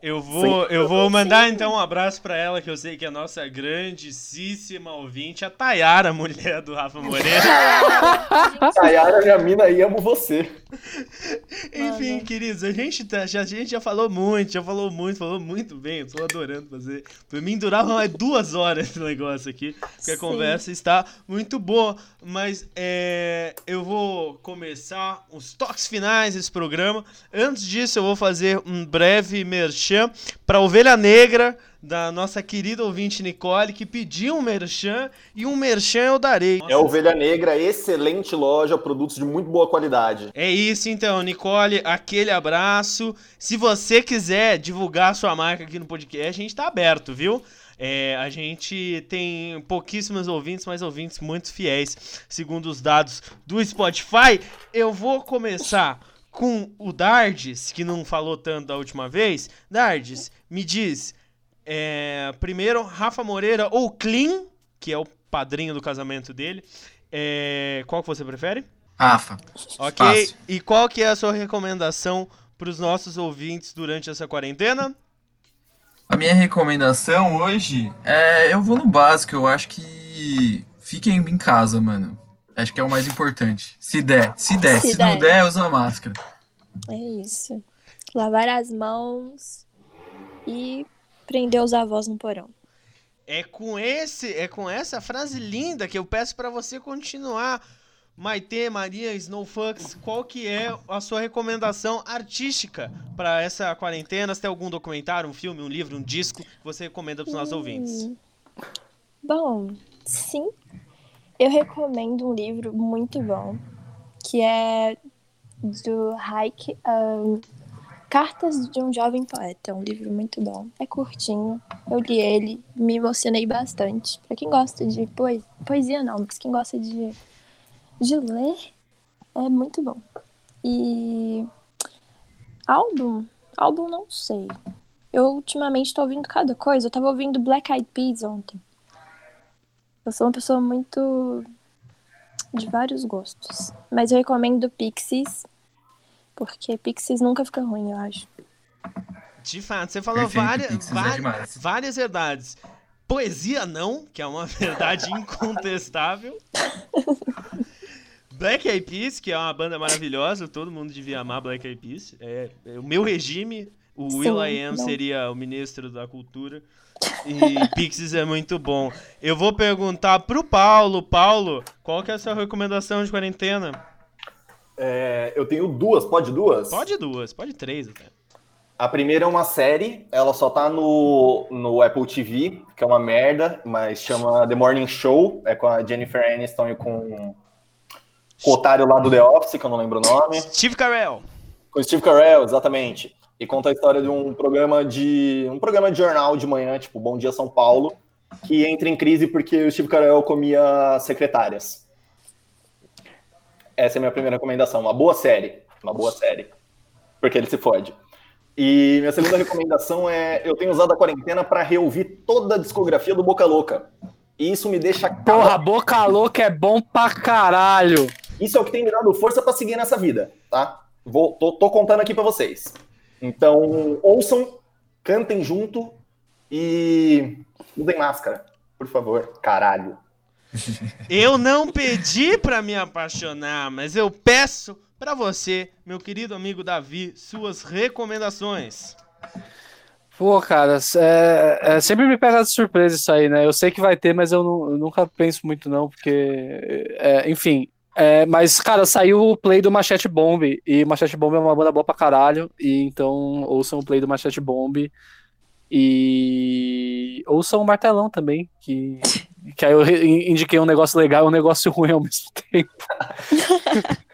Eu vou, eu vou mandar então um abraço pra ela, que eu sei que é a nossa grandíssima ouvinte, a Tayara, mulher do Rafa Moreira. Tayara, minha mina aí, amo você. Enfim, Mano. queridos, a gente, tá, já, a gente já falou muito, já falou muito, falou muito bem. Eu tô adorando fazer. Por mim, durava mais duas horas esse negócio aqui, porque a Sim. conversa está muito boa. Mas é, eu vou começar os toques finais desse programa. Antes disso, eu vou fazer um breve merchan para Ovelha Negra. Da nossa querida ouvinte Nicole, que pediu um merchan, e um merchan eu darei. É Ovelha Negra, excelente loja, produtos de muito boa qualidade. É isso então, Nicole, aquele abraço. Se você quiser divulgar sua marca aqui no podcast, a gente tá aberto, viu? É, a gente tem pouquíssimos ouvintes, mas ouvintes muito fiéis, segundo os dados do Spotify. Eu vou começar com o Dardes, que não falou tanto da última vez. Dardes, me diz, é, primeiro, Rafa Moreira ou Clean, que é o padrinho do casamento dele. É, qual que você prefere? Rafa. Ok. Fácil. E qual que é a sua recomendação para os nossos ouvintes durante essa quarentena? A minha recomendação hoje é. Eu vou no básico, eu acho que. Fiquem em casa, mano. Acho que é o mais importante. Se der, se der. Se Se, não der. der, usa máscara. É isso. Lavar as mãos e prender os avós no porão. É com esse, é com essa frase linda que eu peço para você continuar. Maite, Maria, Snowfucks, qual que é a sua recomendação artística para essa quarentena? Se tem algum documentário, um filme, um livro, um disco que você recomenda para os nossos ouvintes? Hum. Bom, sim. Eu recomendo um livro muito bom, que é do Hayek, ahn, Cartas de um Jovem Poeta. É um livro muito bom. É curtinho. Eu li ele, me emocionei bastante. Pra quem gosta de poesia, poesia não, mas quem gosta de, de ler, é muito bom. E álbum? Álbum não sei. Eu ultimamente tô ouvindo cada coisa. Eu tava ouvindo Black Eyed Peas ontem. Eu sou uma pessoa muito de vários gostos. Mas eu recomendo Pixies, porque Pixies nunca fica ruim, eu acho. De fato, você falou Perfeito, várias, é várias, demais. várias verdades. Poesia não, que é uma verdade incontestável. Black Eyed Peas, que é uma banda maravilhosa, todo mundo devia amar Black Eyed Peas. É, é o meu regime, o Sim, Will I Am não. seria o ministro da cultura. E Pixies é muito bom. Eu vou perguntar pro Paulo, Paulo, qual que é a sua recomendação de quarentena? É, eu tenho duas, pode duas? Pode duas, pode três até. A primeira é uma série, ela só tá no, no Apple TV, que é uma merda, mas chama The Morning Show, é com a Jennifer Aniston e com, com o otário lá do The Office, que eu não lembro o nome. Steve Carell. Com o Steve Carell, exatamente. E conta a história de um programa de um programa de jornal de manhã, tipo Bom Dia São Paulo, que entra em crise porque o Steve Carell comia secretárias. Essa é a minha primeira recomendação. Uma boa série. Uma boa série. Porque ele se fode. E minha segunda recomendação é: eu tenho usado a quarentena para reouvir toda a discografia do Boca Louca. E isso me deixa. Porra, boca louca é bom pra caralho. Isso é o que tem me dado força para seguir nessa vida, tá? Vou, tô, tô contando aqui para vocês. Então, ouçam, cantem junto e usem máscara, por favor. Caralho. Eu não pedi pra me apaixonar, mas eu peço pra você, meu querido amigo Davi, suas recomendações. Pô, cara, é, é, sempre me pega de surpresa isso aí, né? Eu sei que vai ter, mas eu, eu nunca penso muito, não, porque. é, enfim. É, mas, cara, saiu o play do Machete Bomb, e Machete Bomb é uma banda boa pra caralho, e então ouçam o play do Machete Bomb. E ouçam o Martelão também, que, que aí eu indiquei um negócio legal e um negócio ruim ao mesmo tempo.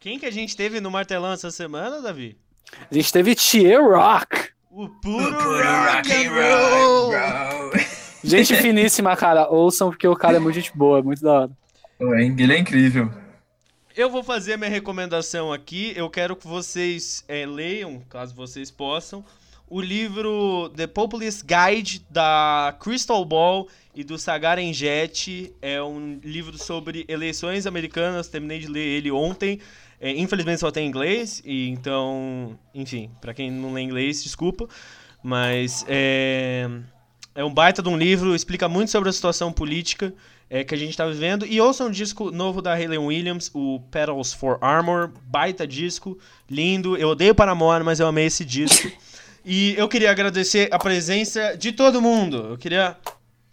Quem que a gente teve no martelão essa semana, Davi? A gente teve Tier Rock. O puro, rock and roll. Gente finíssima, cara. Ouçam, porque o cara é muito gente boa, é muito da hora. É- Ele é incrível. Eu vou fazer a minha recomendação aqui. Eu quero que vocês eh, leiam, caso vocês possam, o livro The Populist Guide da Crystal Ball e do Sagaren Jet. É um livro sobre eleições americanas. Terminei de ler ele ontem. É, infelizmente só tem em inglês, e então, enfim, pra quem não lê inglês, desculpa. Mas é, é um baita de um livro, explica muito sobre a situação política é, que a gente tá vivendo. E ouça um disco novo da Hayley Williams, o Petals for Armor, baita disco, lindo. Eu odeio Paramore, mas eu amei esse disco. E eu queria agradecer a presença de todo mundo. Eu queria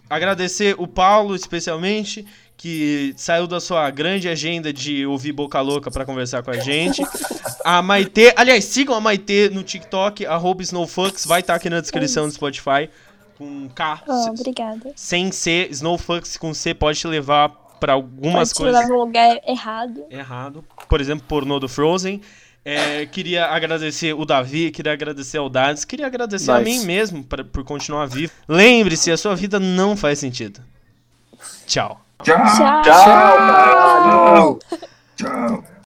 agradecer o Paulo, especialmente, que saiu da sua grande agenda de ouvir Boca Louca pra conversar com a gente. A Maitê, aliás, sigam a Maitê no TikTok, arroba Snowfucks, vai estar aqui na descrição do Spotify, com K, Oh, obrigada. sem C, Snowfucks com C pode te levar pra algumas Pode te coisas levar pra um lugar errado. errado. Por exemplo, pornô do Frozen. É, queria agradecer o Davi, queria agradecer ao Dades, queria agradecer a Nice. mim mesmo pra- por continuar vivo. Lembre-se, a sua vida não faz sentido. Tchau. Tchau. Tchau. Tchau, caralho! Tchau.